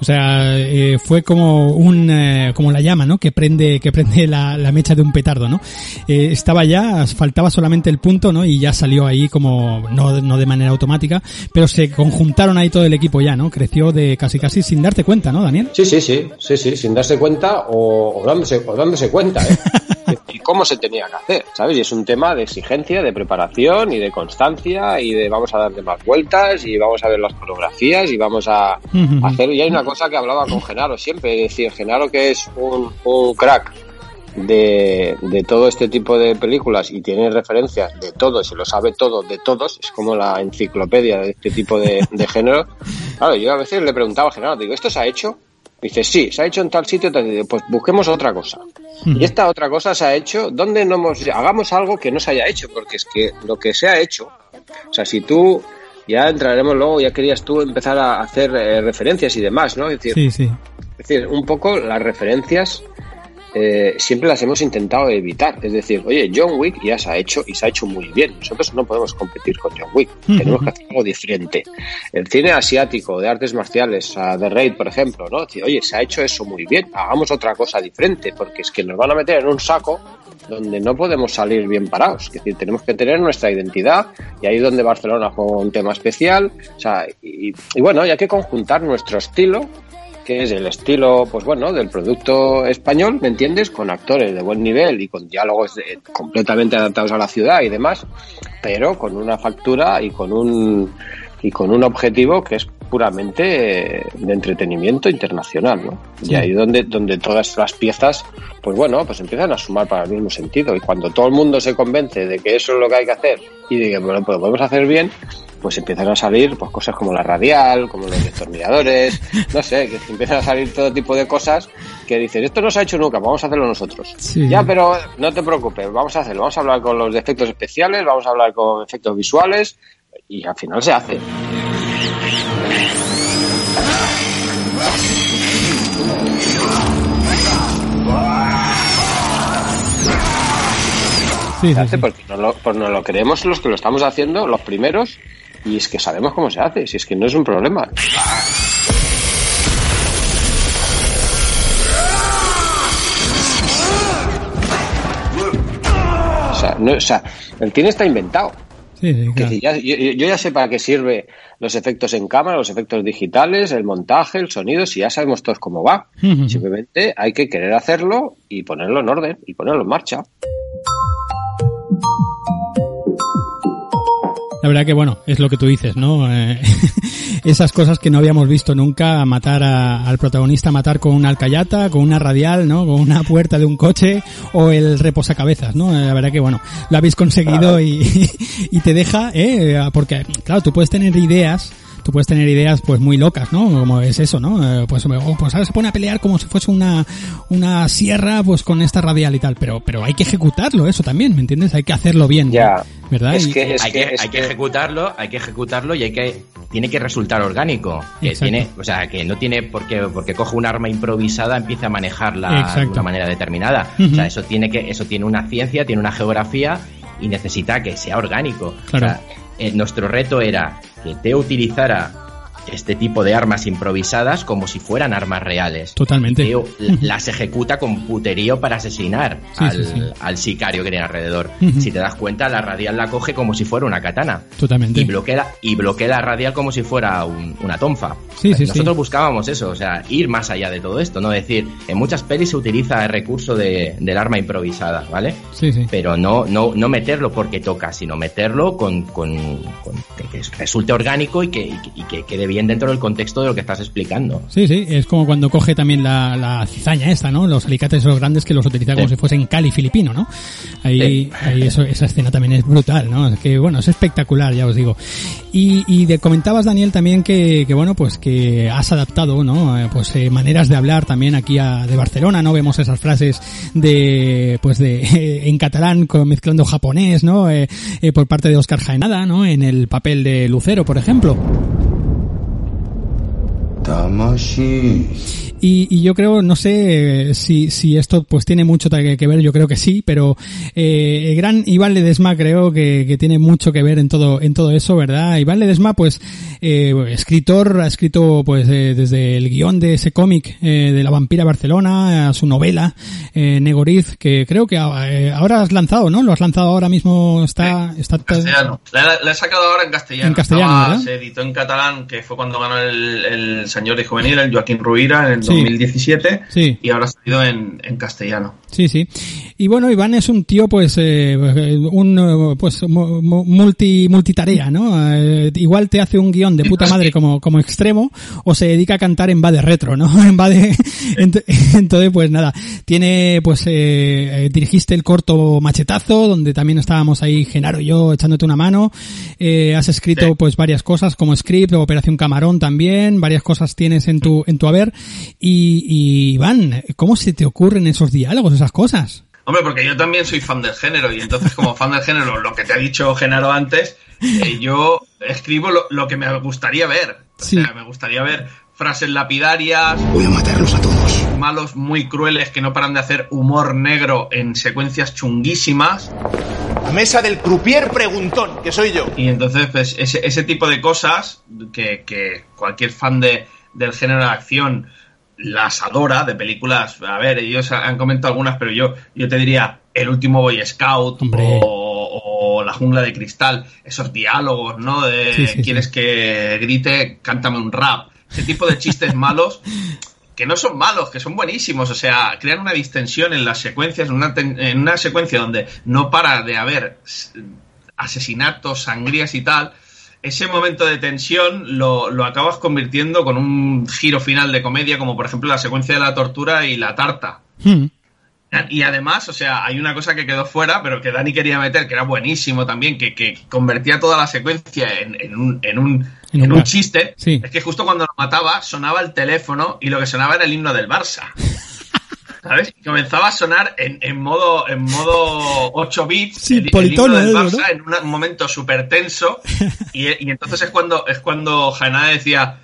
O sea, eh, fue como un, eh, como la llama, ¿no? Que prende, que prende la, la mecha de un petardo, ¿no? Eh, estaba ya, faltaba solamente el punto, ¿no? Y ya salió ahí como, no, no de manera automática, pero se conjuntaron ahí todo el equipo ya, ¿no? De casi casi sin darte cuenta, ¿no, Daniel? Sí, sí, sí, sí, sí, sin darse cuenta o, o dándose, o dándose cuenta, ¿eh? y cómo se tenía que hacer, ¿sabes? Y es un tema de exigencia, de preparación y de constancia y de vamos a darle más vueltas y vamos a ver las coreografías y vamos a hacer... Y hay una cosa que hablaba con Genaro siempre, es decir, Genaro que es un, un crack de, de todo este tipo de películas y tiene referencias de todo, se lo sabe todo de todos, es como la enciclopedia de este tipo de, de género. Claro, yo a veces le preguntaba a Genaro, digo, ¿esto se ha hecho? Dice, sí, se ha hecho en tal sitio, tal sitio. pues busquemos otra cosa. Y esta otra cosa se ha hecho, ¿dónde no hemos, hagamos algo que no se haya hecho? Porque es que lo que se ha hecho, o sea, si tú, ya entraremos luego, ya querías tú empezar a hacer eh, referencias y demás, ¿no? Es decir, Sí, sí. es decir, un poco las referencias eh, siempre las hemos intentado evitar. Es decir, oye, John Wick ya se ha hecho y se ha hecho muy bien. Nosotros no podemos competir con John Wick. Tenemos que hacer algo diferente. El cine asiático de artes marciales, The Raid, por ejemplo, ¿no? Decir, oye, se ha hecho eso muy bien. Hagamos otra cosa diferente, porque es que nos van a meter en un saco donde no podemos salir bien parados. Es decir, tenemos que tener nuestra identidad y ahí es donde Barcelona juega un tema especial. O sea, y, y bueno, y hay que conjuntar nuestro estilo que es el estilo, pues bueno, del producto español, ¿me entiendes? Con actores de buen nivel y con diálogos eh, completamente adaptados a la ciudad y demás, pero con una factura y con un y con un objetivo que es puramente eh, de entretenimiento internacional, ¿no? Sí. Y ahí donde, donde todas las piezas, pues bueno, pues empiezan a sumar para el mismo sentido. Y cuando todo el mundo se convence de que eso es lo que hay que hacer y de que bueno, pues lo podemos hacer bien, pues empiezan a salir pues cosas como la radial, como los destornilladores, no sé, que empiezan a salir todo tipo de cosas que dicen, esto no se ha hecho nunca, vamos a hacerlo nosotros. Sí. Ya, pero no te preocupes, vamos a hacerlo, vamos a hablar con los de efectos especiales, vamos a hablar con efectos visuales y al final se hace. Sí, se sí, porque nos lo, pues nos lo creemos los que lo estamos haciendo, los primeros, y es que sabemos cómo se hace, si es que no es un problema. O sea, no, o sea, el cine está inventado. Sí, sí, Que claro. si ya- yo, yo ya sé para qué sirve los efectos en cámara, los efectos digitales, el montaje, el sonido, si ya sabemos todos cómo va. Simplemente hay que querer hacerlo y ponerlo en orden y ponerlo en marcha. La verdad que bueno, es lo que tú dices, ¿no? Eh, esas cosas que no habíamos visto nunca, matar a- al protagonista, matar con una alcayata, con una radial, ¿no? Con una puerta de un coche o el reposacabezas, ¿no? Eh, La verdad que bueno, lo habéis conseguido y, y te deja, ¿eh? Porque, claro, tú puedes tener ideas tú puedes tener ideas pues muy locas, ¿no? Como es eso, ¿no? Eh, pues, oh, pues ahora se pone a pelear como si fuese una, una sierra pues con esta radial y tal, pero, pero hay que ejecutarlo eso también, ¿me entiendes? Hay que hacerlo bien. Ya. ¿Verdad? Es Y- que- hay que, es hay que que- ejecutarlo, hay que ejecutarlo y hay que tiene que resultar orgánico. Que tiene, o sea, que no tiene porque porque coge un arma improvisada empieza a manejarla de una manera determinada. O sea, eso tiene que eso tiene una ciencia, tiene una geografía y necesita que sea orgánico. Claro. O sea, nuestro reto era que Teo utilizara este tipo de armas improvisadas como si fueran armas reales. Totalmente. Las ejecuta con puterío para asesinar Sí, al, sí, sí. al sicario que tiene alrededor. Ujú. Si te das cuenta, la radial la coge como si fuera una katana. Totalmente. Y bloquea, y bloquea la radial como si fuera un- una tonfa. Sí, sí, Nosotros buscábamos eso, o sea, ir más allá de todo esto, no decir, en muchas pelis se utiliza el recurso de, del arma improvisada, ¿vale? Sí, sí. Pero no, no, no meterlo porque toca, sino meterlo con, con, con- que, que resulte orgánico y que, y que- y que quede bien dentro del contexto de lo que estás explicando. Sí, sí, es como cuando coge también la, la cizaña esta, ¿no? Los alicates esos grandes que los utiliza como Sí. si fuesen cali filipino, ¿no? Ahí, ahí eso, esa escena también es brutal, ¿no? Es que, bueno, es espectacular, ya os digo. Y, y de, comentabas, Daniel, también que, que, bueno, pues que has adaptado, ¿no? Eh, Pues eh, maneras de hablar también aquí a, de Barcelona, ¿no? Vemos esas frases de, pues de, en catalán con, mezclando japonés, ¿no? Eh, eh, por parte de Oscar Jaenada, ¿no? En el papel de Lucero, por ejemplo. Y, y yo creo, no sé eh, si, si esto pues tiene mucho que, que ver, yo creo que sí, pero eh, el gran Iván Ledesma creo que, que tiene mucho que ver en todo, en todo eso, ¿verdad? Iván Ledesma, pues, eh, escritor, ha escrito pues eh, desde el guion de ese cómic eh, de la vampira Barcelona, a su novela, eh, Negoriz, que creo que eh, ahora has lanzado, ¿no? Lo has lanzado ahora mismo, está, está castellano. La, la he sacado ahora en castellano. En castellano, Estaba- ¿verdad? Se editó en catalán, que fue cuando ganó el, el señor y juvenil, el Joaquín Ruira, en el Sí. 2017. Sí. Y ahora ha salido en, en castellano. Sí, sí. Y bueno, Iván es un tío, pues, eh, un, eh, pues, mu- mu- multi, multitarea, ¿no? Eh, igual te hace un guion de puta madre como, como extremo, o se dedica a cantar en Bade retro, ¿no? En Bade, ent- entonces, pues nada, tiene, pues, eh, eh, dirigiste el corto Machetazo, donde también estábamos ahí, Genaro y yo, echándote una mano, eh, has escrito, pues, varias cosas, como script, Operación Camarón también, varias cosas tienes en tu, en tu haber, y, y Iván, ¿cómo se te ocurren esos diálogos, esas cosas? Hombre, porque yo también soy fan del género y entonces como fan del género, lo que te ha dicho Genaro antes, eh, yo escribo lo, lo que me gustaría ver. O Sí. sea, me gustaría ver frases lapidarias, Voy a matarlos a todos. malos muy crueles que no paran de hacer humor negro en secuencias chunguísimas. La mesa del croupier preguntón, que soy yo. Y entonces, pues, ese, ese tipo de cosas que, que cualquier fan de, del género de acción las adora, de películas, a ver, ellos han comentado algunas, pero yo, yo te diría El último Boy Scout o, o La jungla de cristal, esos diálogos, ¿no? De Sí, sí, quieres que grite, cántame un rap. Ese tipo de chistes malos que no son malos, que son buenísimos. O sea, crean una distensión en las secuencias, en una, en una secuencia donde no para de haber asesinatos, sangrías y tal. Ese momento de tensión lo, lo acabas convirtiendo con un giro final de comedia, como por ejemplo la secuencia de la tortura y la tarta. Hmm. Y además, o sea, hay una cosa que quedó fuera, pero que Dani quería meter, que era buenísimo también, que, que convertía toda la secuencia en, en un, en un, En en un- un chiste. sí. Es que justo cuando lo mataba, sonaba el teléfono y lo que sonaba era el himno del Barça. ¿Sabes? Y comenzaba a sonar en, en modo en modo 8 bits Sí, el, el politono, himno del Barça ¿no? en un momento súper tenso y, y entonces es cuando es cuando decía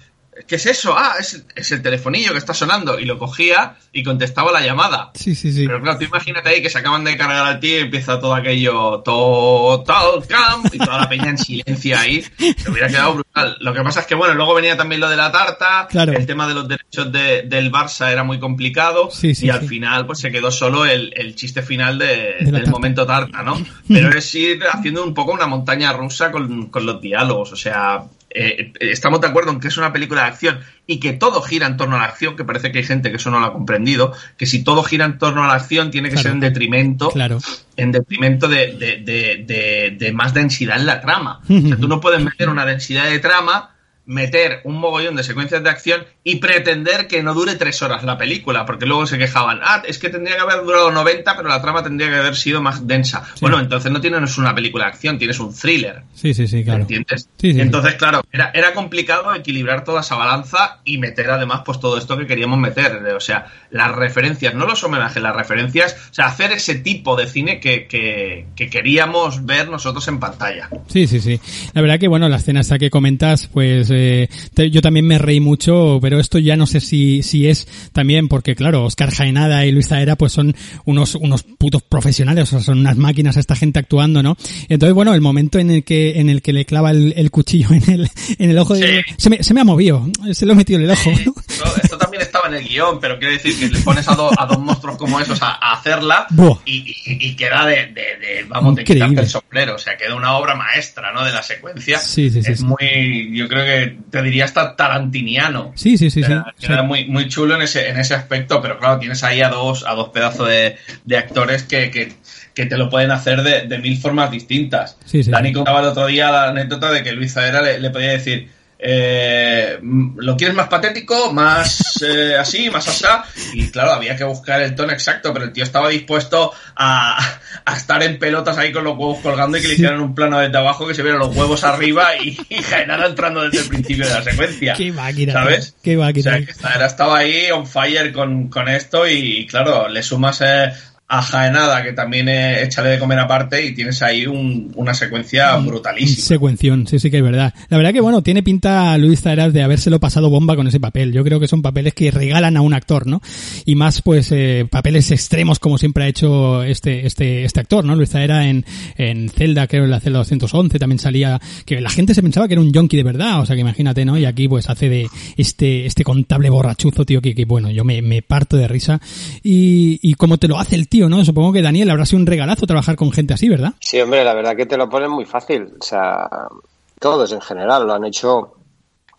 ¿Qué es eso? Ah, es, es el telefonillo que está sonando. Y lo cogía y contestaba la llamada. Sí, sí, sí. Pero claro, tú imagínate ahí que se acaban de cargar al tío y empieza todo aquello Total Camp y toda la peña en silencio ahí. Se hubiera quedado brutal. Lo que pasa es que, bueno, luego venía también lo de la tarta. Claro. El tema de los derechos de- del Barça era muy complicado. Sí, sí, y al sí. final, pues se quedó solo el, el chiste final de- De la del tarta. momento tarta, ¿no? Pero es ir haciendo un poco una montaña rusa con, con los diálogos. O sea, eh, estamos de acuerdo en que es una película de acción y que todo gira en torno a la acción, que parece que hay gente que eso no lo ha comprendido, que si todo gira en torno a la acción tiene que Claro. ser en detrimento, Claro. en detrimento de, de- de- de- de más densidad en la trama. O sea, tú no puedes meter una densidad de trama, meter un mogollón de secuencias de acción y pretender que no dure tres horas la película, porque luego se quejaban, ah, es que tendría que haber durado 90, pero la trama tendría que haber sido más densa. Bueno, entonces no tienes una película de acción, tienes un thriller. Sí, sí, sí, claro. ¿Entiendes? Sí, sí. Entonces, claro, era, era complicado equilibrar toda esa balanza y meter además pues todo esto que queríamos meter. O sea, las referencias, no los homenajes, las referencias, o sea, hacer ese tipo de cine que, que, que queríamos ver nosotros en pantalla. Sí, sí, sí. La verdad que, bueno, la escena esta que comentas, pues eh, te- yo también me reí mucho, pero esto ya no sé si, si es también porque, claro, Oscar Jaenada y Luis Zaera pues son unos, unos putos profesionales, o sea, son unas máquinas esta gente actuando, ¿no? Entonces, bueno, el momento en el que, en el que le clava el, el cuchillo en el, en el ojo de... Se, me, se me ha movido, se lo he metido en el ojo. ¿no? Esto, esto también estaba en el guion, pero quiero decir que le pones a, do- a dos monstruos como esos a, a hacerla y, y- y queda de, de- de- vamos, de quitarte el sombrero. O sea, queda una obra maestra, ¿no? De la secuencia. Sí, sí, sí, es sí. muy, yo creo que te diría hasta tarantiniano. Sí, sí, sí, sí. Queda- queda muy, muy chulo en ese, en ese aspecto, pero claro, tienes ahí a dos, a dos pedazos de, de actores que, que, que te lo pueden hacer de, de mil formas distintas. Sí, sí. Dani contaba el otro día la anécdota de que Luis Zaera le, le podía decir, eh, ¿lo quieres más patético? ¿Más eh, así? ¿Más asá? Y claro, había que buscar el tono exacto, pero el tío estaba dispuesto a, a estar en pelotas ahí con los huevos colgando y que le hicieran un plano desde abajo que se vieran los huevos arriba y, y entrando desde el principio de la secuencia. Qué máquina. ¿Sabes? Qué O máquina. sea, que estaba ahí on fire con, con esto y, claro, le sumas eh, a Jaenada, que también eh, échale de comer aparte y tienes ahí un- una secuencia brutalísima. Secuención, sí, sí que es verdad. La verdad que, bueno, tiene pinta Luis Zaeras de habérselo pasado bomba con ese papel. Yo creo que son papeles que regalan a un actor, ¿no? Y más, pues, eh, papeles extremos como siempre ha hecho este, este, este actor, ¿no? Luis Zaera en, en Zelda, creo en la Zelda 211 también salía, que la gente se pensaba que era un yonki de verdad, o sea que imagínate, ¿no? Y aquí, pues, hace de este, este contable borrachuzo, tío, que, que bueno, yo me, me parto de risa. Y, y como te lo hace el ¿no? Supongo que Daniel habrá sido un regalazo trabajar con gente así, ¿verdad? Sí, hombre, la verdad que te lo ponen muy fácil. O sea, todos en general lo han hecho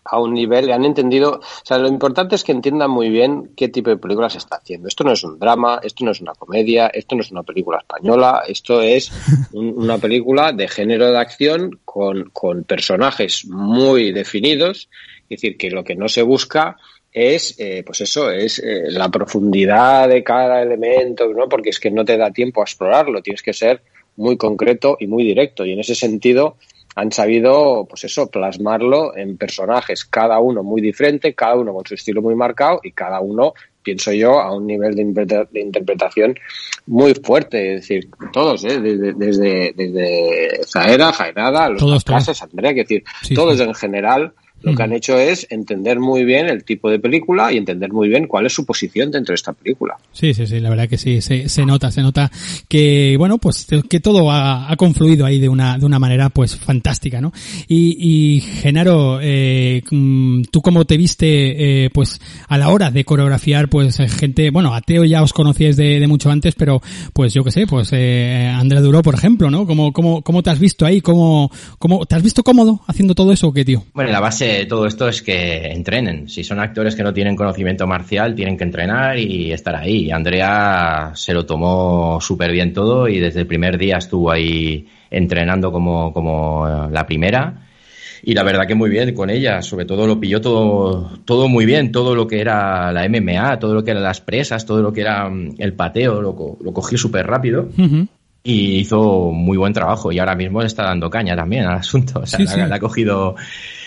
a un nivel, han entendido, o sea, lo importante es que entiendan muy bien qué tipo de película se está haciendo. Esto no es un drama, esto no es una comedia, esto no es una película española, esto es un- una película de género de acción con, con personajes muy definidos, es decir, que lo que no se busca es, eh, pues eso, es eh, la profundidad de cada elemento, ¿no? Porque es que no te da tiempo a explorarlo, tienes que ser muy concreto y muy directo. Y en ese sentido han sabido, pues eso, plasmarlo en personajes, cada uno muy diferente, cada uno con su estilo muy marcado y cada uno, pienso yo, a un nivel de, interpreta- de interpretación muy fuerte. Es decir, todos, ¿eh? desde, desde, desde Zaera, Jaenada, los Todos. Cases, Andrea, que decir, Sí, todos sí. en general lo que han hecho es entender muy bien el tipo de película y entender muy bien cuál es su posición dentro de esta película. Sí, sí, sí, la verdad que sí, se, se nota, se nota que, bueno, pues que todo ha, ha confluido ahí de una, de una manera pues fantástica, ¿no? Y, y Genaro, eh, mm, tú cómo te viste, eh, pues a la hora de coreografiar, pues gente, bueno, a Teo ya os conocíais de, de mucho antes, pero pues yo qué sé, pues eh, Andrea Duró, por ejemplo, ¿no? ¿Cómo, cómo, cómo te has visto ahí? ¿Cómo, cómo, ¿Te has visto cómodo haciendo todo eso o qué, tío? Bueno, la base de todo esto es que entrenen. Si son actores que no tienen conocimiento marcial, tienen que entrenar y estar ahí. Andrea se lo tomó súper bien todo y desde el primer día estuvo ahí entrenando como, como la primera. Y la verdad que muy bien con ella, sobre todo lo pilló todo, todo muy bien, todo lo que era la MMA, todo lo que eran las presas, todo lo que era mm, el pateo, lo, lo cogió súper rápido y hizo muy buen trabajo y ahora mismo le está dando caña también al asunto. O sea, Sí, le ha cogido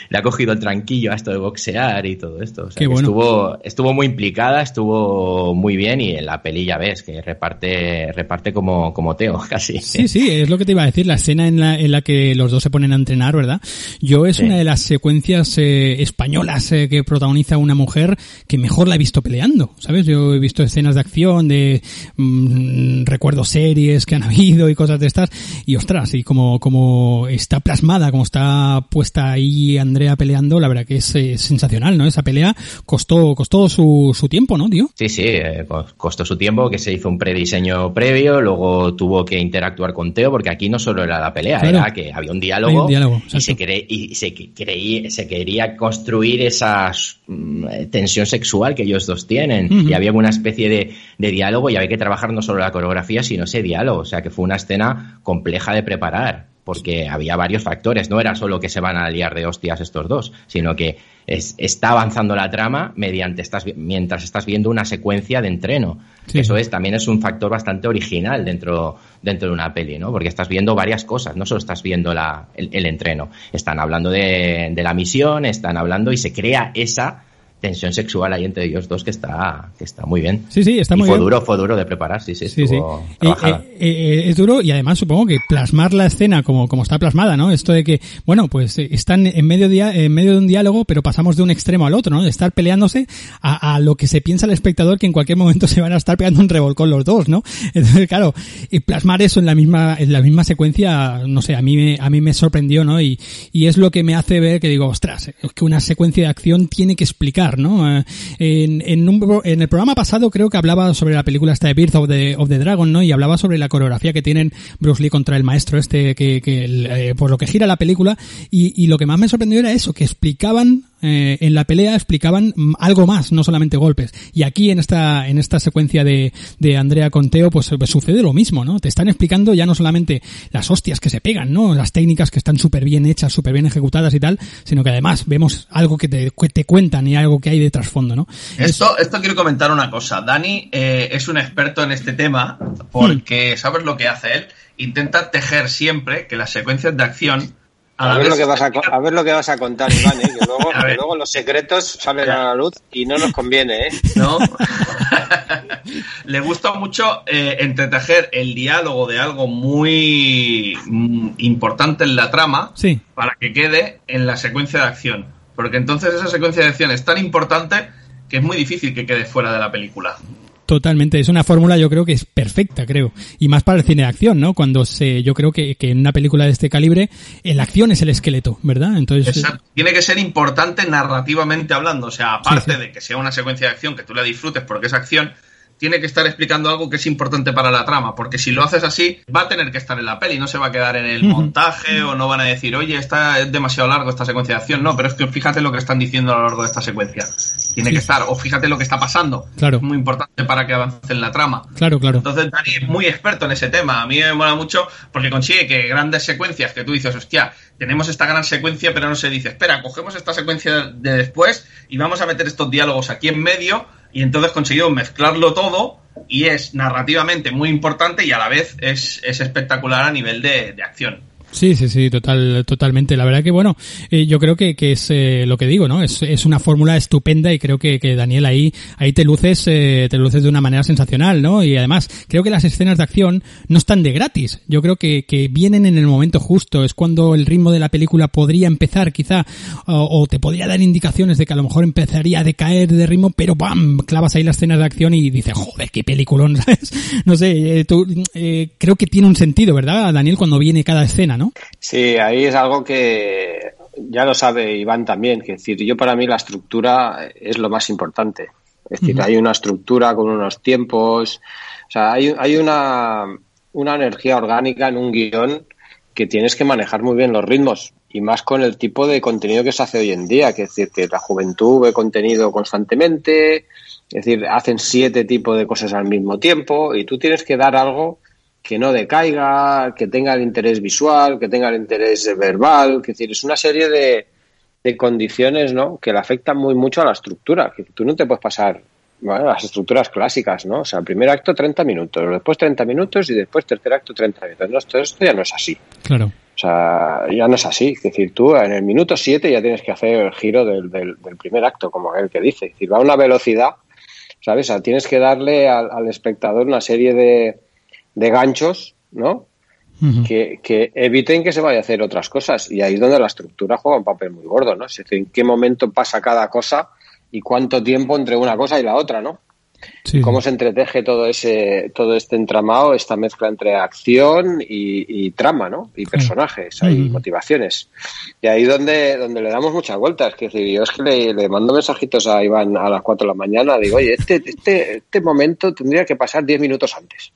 le ha cogido el tranquillo a esto de boxear y todo esto. O sea, que bueno. estuvo, estuvo muy implicada, estuvo muy bien y en la peli ya ves que reparte, reparte como, como Teo, casi. Sí, sí, es lo que te iba a decir, la escena en la, en la que los dos se ponen a entrenar, ¿verdad? Yo es Sí. una de las secuencias eh, españolas eh, que protagoniza una mujer que mejor la he visto peleando, ¿sabes? Yo he visto escenas de acción, de mm, recuerdo series que han habido y cosas de estas, y ostras, y como, como está plasmada, como está puesta ahí Andrea peleando, la verdad que es eh, sensacional, ¿no? Esa pelea costó, costó su, su tiempo, ¿no, tío? Sí, sí, eh, costó su tiempo, que se hizo un prediseño previo, luego tuvo que interactuar con Teo, porque aquí no solo era la pelea, Claro. era que había un diálogo, Hay un diálogo, y, se cre- y se, creí- se quería construir esa mm, eh, tensión sexual que ellos dos tienen, y había una especie de, de diálogo y había que trabajar no solo la coreografía, sino ese diálogo, o sea que fue una escena compleja de preparar. Porque había varios factores, no era solo que se van a liar de hostias estos dos, sino que es- está avanzando la trama mediante estás, mientras estás viendo una secuencia de entreno. Sí. Eso es, también es un factor bastante original dentro, dentro de una peli, ¿no? Porque estás viendo varias cosas, no solo estás viendo la, el, el entreno. Están hablando de, de la misión, están hablando y se crea esa tensión sexual ahí entre ellos dos que está, que está muy bien. Sí, sí, está Y muy fue bien. duro, fue duro de preparar, sí, sí, Sí, sí. Eh, eh, eh, es duro y además supongo que plasmar la escena como, como está plasmada, ¿no? Esto de que, bueno, pues están en medio, dia- en medio de un diálogo, pero pasamos de un extremo al otro, ¿no? De estar peleándose a, a lo que se piensa el espectador que en cualquier momento se van a estar pegando un revolcón los dos, ¿no? Entonces, claro, y plasmar eso en la misma, en la misma secuencia, no sé, a mí me, a mí me sorprendió, ¿no? Y, y es lo que me hace ver que digo, ostras, es que una secuencia de acción tiene que explicar, ¿no? Eh, En, el programa pasado creo que hablaba sobre la película esta de Birth of the, Dragon, ¿no? Y hablaba sobre la coreografía que tienen Bruce Lee contra el maestro este, que, que eh, por lo que gira la película. Y lo que más me sorprendió era eso, que explicaban eh, en la pelea explicaban algo más, no solamente golpes. Y aquí en esta, en esta secuencia de, de Andrea Conteo, pues, pues sucede lo mismo, ¿no? Te están explicando ya no solamente las hostias que se pegan, ¿no? Las técnicas que están súper bien hechas, súper bien ejecutadas y tal, sino que además vemos algo que te, que te cuentan y algo que hay de trasfondo, ¿no? Esto, esto quiero comentar una cosa. Dani eh, es un experto en este tema porque, ¿sabes lo que hace él? Intenta tejer siempre que las secuencias de acción... A, ver, vez lo que vas a, a ver lo que vas a contar, Iván, ¿eh? que, luego, A ver. que luego los secretos salen a la luz y no nos conviene. ¿eh? ¿no? Le gusta mucho eh, entretejer el diálogo de algo muy mm, importante en la trama Sí. para que quede en la secuencia de acción. Porque entonces esa secuencia de acción es tan importante que es muy difícil que quede fuera de la película. Totalmente, es una fórmula yo creo que es perfecta, creo. Y más para el cine de acción, ¿no? Cuando se, yo creo que, que en una película de este calibre, eh, la acción es el esqueleto, ¿verdad? Entonces, Exacto. Tiene que ser importante narrativamente hablando. O sea, aparte Sí, sí. de que sea una secuencia de acción que tú la disfrutes porque es acción, tiene que estar explicando algo que es importante para la trama. Porque si lo haces así, va a tener que estar en la peli, no se va a quedar en el montaje o no van a decir, oye, está es demasiado largo esta secuencia de acción. No, pero es que fíjate lo que están diciendo a lo largo de esta secuencia. Tiene Sí. que estar, o fíjate lo que está pasando. Claro. Es muy importante para que avance en la trama. claro, claro. Entonces Dani es muy experto en ese tema. A mí me mola mucho porque consigue que grandes secuencias que tú dices, hostia, tenemos esta gran secuencia, pero no se dice, espera, cogemos esta secuencia de después y vamos a meter estos diálogos aquí en medio y entonces conseguimos mezclarlo todo y es narrativamente muy importante y a la vez es, es espectacular a nivel de, de acción. Sí, sí, sí, total, totalmente. La verdad que bueno, eh, yo creo que, que es eh, lo que digo, ¿no? Es, es una fórmula estupenda y creo que, que Daniel ahí, ahí te luces, eh, te luces de una manera sensacional, ¿no? Y además, creo que las escenas de acción no están de gratis. Yo creo que, que vienen en el momento justo. Es cuando el ritmo de la película podría empezar, quizá, o, te podría dar indicaciones de que a lo mejor empezaría a decaer de ritmo, pero ¡bam! Clavas ahí las escenas de acción y dices, joder, qué peliculón, ¿sabes? No sé, eh, tú, eh, creo que tiene un sentido, ¿verdad, Daniel, cuando viene cada escena, ¿no? Sí, ahí es algo que ya lo sabe Iván también. Que es decir, yo para mí la estructura es lo más importante. Es decir, hay una estructura con unos tiempos. O sea, hay, hay una, una energía orgánica en un guion que tienes que manejar muy bien los ritmos. y más con el tipo de contenido que se hace hoy en día, que es decir, que la juventud ve contenido constantemente, es decir, hacen siete tipos de cosas al mismo tiempo y tú tienes que dar algo que no decaiga, que tenga el interés visual, que tenga el interés verbal, es decir, es una serie de, de condiciones, ¿no? Que le afectan muy mucho a la estructura, que tú no te puedes pasar bueno, las estructuras clásicas, ¿no? O sea, primer acto 30 minutos, después 30 minutos y después tercer acto 30 minutos. No, esto, esto ya no es así. Claro. O sea, ya no es así. Es decir, tú en el minuto 7 ya tienes que hacer el giro del, del, del primer acto, como el que dice. Es decir, va a una velocidad, ¿sabes? O sea, tienes que darle al, al espectador una serie de, de ganchos, ¿no? Que, que eviten que se vaya a hacer otras cosas. Y ahí es donde la estructura juega un papel muy gordo, ¿no? Es decir, en qué momento pasa cada cosa y cuánto tiempo entre una cosa y la otra, ¿no? Sí, Cómo se entreteje todo ese, todo este entramado, esta mezcla entre acción y, y trama, ¿no? Y personajes, hay motivaciones. Y ahí donde, donde le damos muchas vueltas. Que decir, yo es que le, le mando mensajitos a Iván a las 4 de la mañana, digo, oye, este, este, este momento tendría que pasar 10 minutos antes.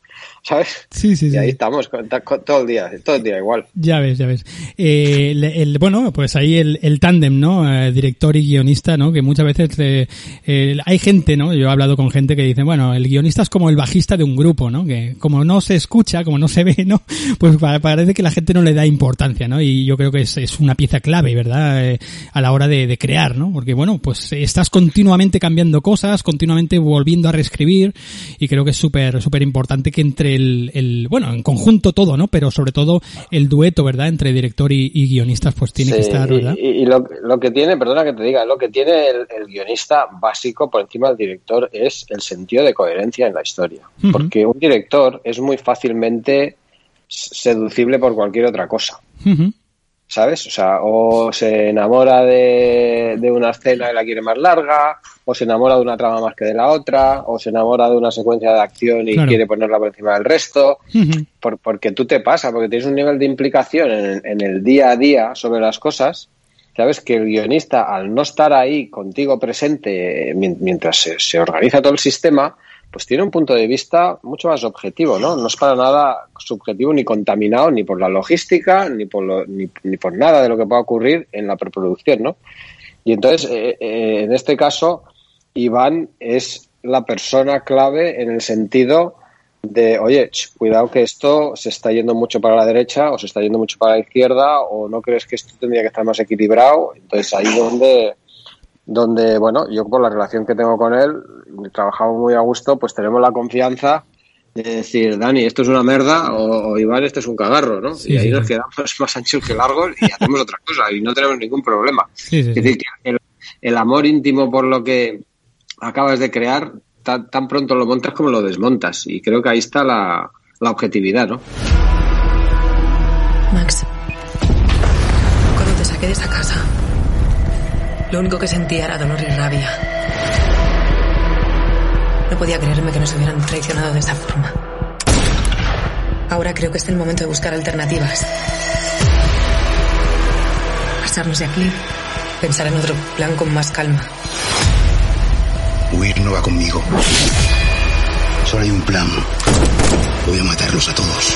¿Sabes? Sí, sí, Y sí. ahí estamos, con- con- todo el día, todo el día igual. Ya ves, ya ves. Eh, el, el- bueno, pues ahí el, el tándem, ¿no? Eh, director y guionista, ¿no? Que muchas veces eh, eh, hay gente, ¿no? Yo he hablado con gente que dice, bueno, el guionista es como el bajista de un grupo, ¿no? Que como no se escucha, como no se ve, ¿no? Pues pa- parece que la gente no le da importancia, ¿no? Y yo creo que es, es una pieza clave, ¿verdad? Eh, a la hora de, de crear, ¿no? Porque, bueno, pues estás continuamente cambiando cosas, continuamente volviendo a reescribir y creo que es súper, súper importante que entre el, el, bueno, en conjunto todo, ¿no? Pero sobre todo el dueto, ¿verdad? Entre director y, y guionistas, pues tiene que estar, ¿verdad? Y, y lo, lo que tiene, perdona que te diga, lo que tiene el, el guionista básico por encima del director es el sentido de coherencia en la historia. Porque un director es muy fácilmente seducible por cualquier otra cosa. ¿Sabes? O sea, o se enamora de, de una escena y la quiere más larga, o se enamora de una trama más que de la otra, o se enamora de una secuencia de acción y Claro. quiere ponerla por encima del resto por- porque tú te pasa, porque tienes un nivel de implicación en, en el día a día sobre las cosas, sabes que el guionista, al no estar ahí contigo presente mien- mientras se, se organiza todo el sistema, pues tiene un punto de vista mucho más objetivo, ¿no? No es para nada subjetivo ni contaminado ni por la logística ni por, lo- ni, ni por nada de lo que pueda ocurrir en la preproducción, ¿no? Y entonces, eh, eh, en este caso, Iván es la persona clave en el sentido de, oye, cuidado que esto se está yendo mucho para la derecha o se está yendo mucho para la izquierda o no crees que esto tendría que estar más equilibrado. Entonces ahí donde, donde bueno, yo por la relación que tengo con él, trabajamos muy a gusto, pues tenemos la confianza de decir, Dani, esto es una merda o, o Iván, esto es un cagarro, ¿no? Sí, y ahí sí, nos sí. quedamos más anchos que largos y hacemos otra cosa y no tenemos ningún problema. Sí, sí, Es sí. decir, que el, el amor íntimo por lo que acabas de crear, tan, tan pronto lo montas como lo desmontas. Y creo que ahí está la, la objetividad, ¿no? Max, cuando te saqué de esa casa, lo único que sentía era dolor y rabia. No podía creerme que nos hubieran traicionado de esa forma. Ahora creo que es el momento de buscar alternativas. Marcharnos de aquí, pensar en otro plan con más calma. Huir no va conmigo. Solo hay un plan. Voy a matarlos a todos.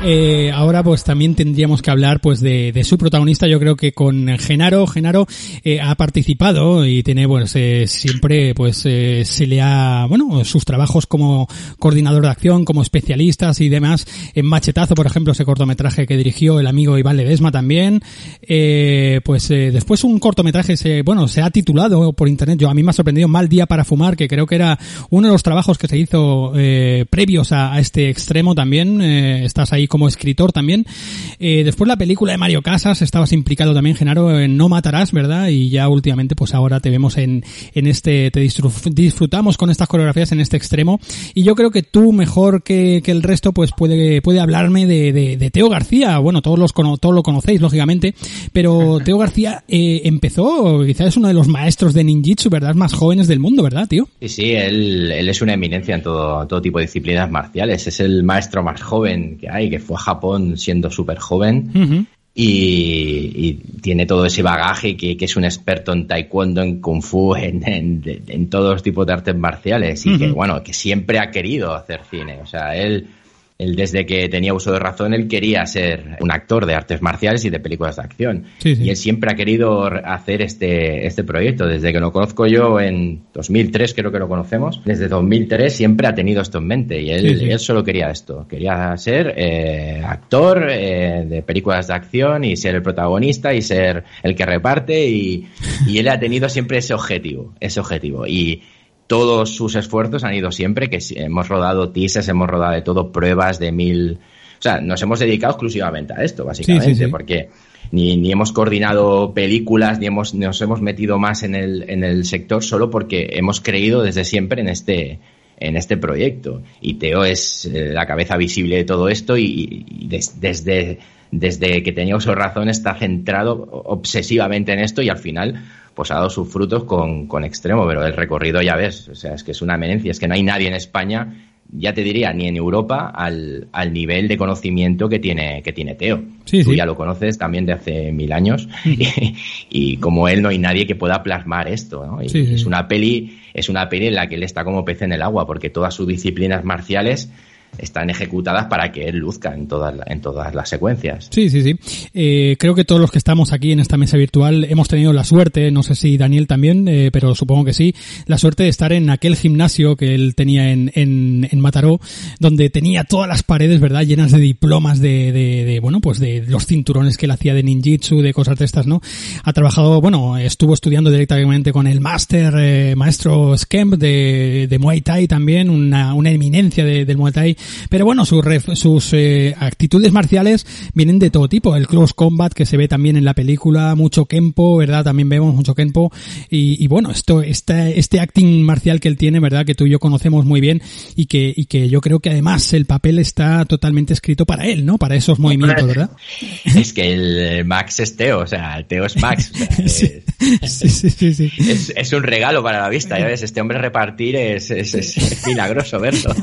Eh, ahora pues también tendríamos que hablar pues de, de su protagonista. Yo creo que con Genaro Genaro eh, ha participado y tiene pues eh, siempre pues eh, se le ha bueno sus trabajos como coordinador de acción como especialistas y demás. En Machetazo por ejemplo ese cortometraje que dirigió el amigo Iván Ledesma también. Eh, pues eh, después un cortometraje se bueno se ha titulado por internet. Yo a mí me ha sorprendido Mal día para fumar que creo que era uno de los trabajos que se hizo eh, previos a, a este extremo también. Eh, estás ahí como escritor también. Eh, después la película de Mario Casas, estabas implicado también, Genaro, en No Matarás, ¿verdad? Y ya últimamente, pues ahora te vemos en, en este, te disfrut- disfrutamos con estas coreografías en este extremo. Y yo creo que tú, mejor que, que el resto, pues puede, puede hablarme de, de, de Teo García. Bueno, todos los todos lo conocéis, lógicamente, pero Teo García eh, empezó, quizás es uno de los maestros de ninjitsu, ¿verdad? Más jóvenes del mundo, ¿verdad, tío? Sí, sí, él, él es una eminencia en todo, todo tipo de disciplinas marciales. Es el maestro más joven que hay, que fue a Japón siendo súper joven. Y, y tiene todo ese bagaje que, que, es un experto en taekwondo, en kung fu, en, en, en todos los tipos de artes marciales y uh -huh. que, bueno, que siempre ha querido hacer cine. O sea, él él desde que tenía uso de razón, él quería ser un actor de artes marciales y de películas de acción. Sí, sí. Y él siempre ha querido hacer este, este proyecto. Desde que lo conozco yo en 2003, creo que lo conocemos, desde 2003 siempre ha tenido esto en mente. Y él, sí, él solo quería esto. Quería ser eh, actor eh, de películas de acción y ser el protagonista y ser el que reparte. Y, y él ha tenido siempre ese objetivo, ese objetivo. Y, todos sus esfuerzos han ido siempre, que hemos rodado teasers, hemos rodado de todo, pruebas de mil... O sea, nos hemos dedicado exclusivamente a esto, básicamente, sí, sí, sí. porque ni, ni hemos coordinado películas, ni hemos, nos hemos metido más en el, en el sector solo porque hemos creído desde siempre en este, en este proyecto. Y Teo es eh, la cabeza visible de todo esto y, y des, desde, desde que tenía uso razón está centrado obsesivamente en esto y al final pues ha dado sus frutos con, con extremo, pero el recorrido ya ves, o sea, es que es una amenencia, es que no hay nadie en España ya te diría, ni en Europa al, al nivel de conocimiento que tiene, que tiene Teo. Sí, Tú sí. ya lo conoces también de hace mil años y, y, como él no hay nadie que pueda plasmar esto. ¿no? Y sí. Es una peli, es una peli en la que él está como pez en el agua porque todas sus disciplinas marciales están ejecutadas para que él luzca en todas, en todas las secuencias. Sí, sí, sí. Eh, creo que todos los que estamos aquí en esta mesa virtual hemos tenido la suerte, no sé si Daniel también, eh, pero supongo que sí, la suerte de estar en aquel gimnasio que él tenía en, en, en Mataró, donde tenía todas las paredes, ¿verdad?, llenas de diplomas de, de, de, bueno, pues de los cinturones que él hacía de ninjitsu, de cosas de estas, ¿no? Ha trabajado, bueno, estuvo estudiando directamente con el máster, eh, maestro Skemp de, de Muay Thai también, una, una eminencia de, del Muay Thai pero bueno, sus, sus eh, actitudes marciales vienen de todo tipo. El close combat que se ve también en la película, mucho Kempo, ¿verdad? También vemos mucho Kempo. Y, y bueno, esto, este, este acting marcial que él tiene, ¿verdad? Que tú y yo conocemos muy bien y que, y que yo creo que además el papel está totalmente escrito para él, ¿no? Para esos movimientos, ¿verdad? Es que el Max es Teo, o sea, el Teo es Max. O sea, sí. Es, sí, sí, sí, es, es, un regalo para la vista, ya ves, este hombre repartir es, es, es milagroso verlo.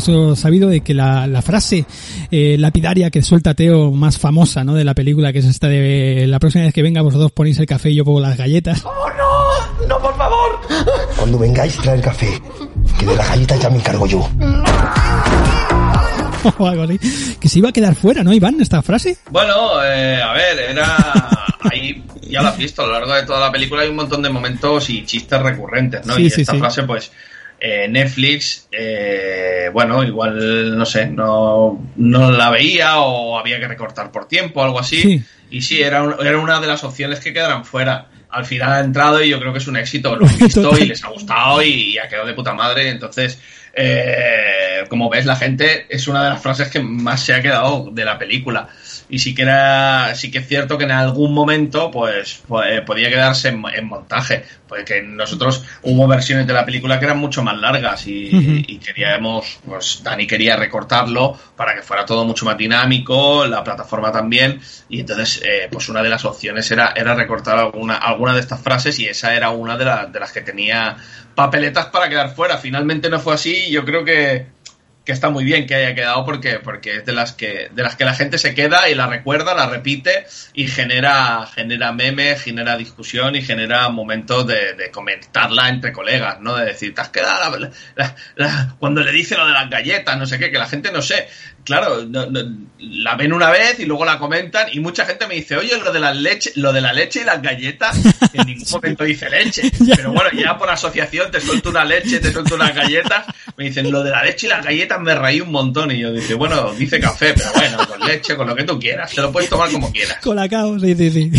Tengo sabido de que la, la frase eh, lapidaria que suelta Teo más famosa ¿no? de la película, que es esta de la próxima vez que venga vosotros ponéis el café y yo pongo las galletas. ¡Oh, no! ¡No, por favor! Cuando vengáis, traer café, que de las galletas ya me encargo yo. o algo así. Que se iba a quedar fuera, ¿no, Iván, esta frase? Bueno, eh, a ver, era... Ahí ya lo has visto, a lo largo de toda la película hay un montón de momentos y chistes recurrentes, ¿no? Sí, y sí, esta sí. frase, pues eh, Netflix, eh, bueno, igual, no sé, no, no la veía o había que recortar por tiempo o algo así. Sí. Y sí, era, un, era una de las opciones que quedaran fuera. Al final ha entrado y yo creo que es un éxito. Lo he visto y les ha gustado y ha quedado de puta madre. Entonces, eh, como ves, la gente es una de las frases que más se ha quedado de la película. Y sí que era, sí que es cierto que en algún momento, pues, pues podía quedarse en, en, montaje. Porque nosotros hubo versiones de la película que eran mucho más largas y, uh -huh. y, queríamos, pues Dani quería recortarlo para que fuera todo mucho más dinámico, la plataforma también. Y entonces, eh, pues una de las opciones era, era recortar alguna, alguna de estas frases y esa era una de, la, de las que tenía papeletas para quedar fuera. Finalmente no fue así. Yo creo que que está muy bien que haya quedado porque, porque es de las que de las que la gente se queda y la recuerda, la repite y genera, genera memes, genera discusión y genera momentos de, comentarla entre colegas, ¿no? De decir, te has quedado la, cuando le dice lo de las galletas, no sé qué, que la gente no sé. Claro, no, no, la ven una vez y luego la comentan y mucha gente me dice, oye, lo de la leche, lo de la leche y las galletas, en ningún momento dice leche. Pero bueno, ya por asociación te suelto una leche, te suelto unas galletas, me dicen, lo de la leche y las galletas me reí un montón y yo dije, bueno, dice café, pero bueno, con leche, con lo que tú quieras, te lo puedes tomar como quieras. Colacao, sí, sí, sí.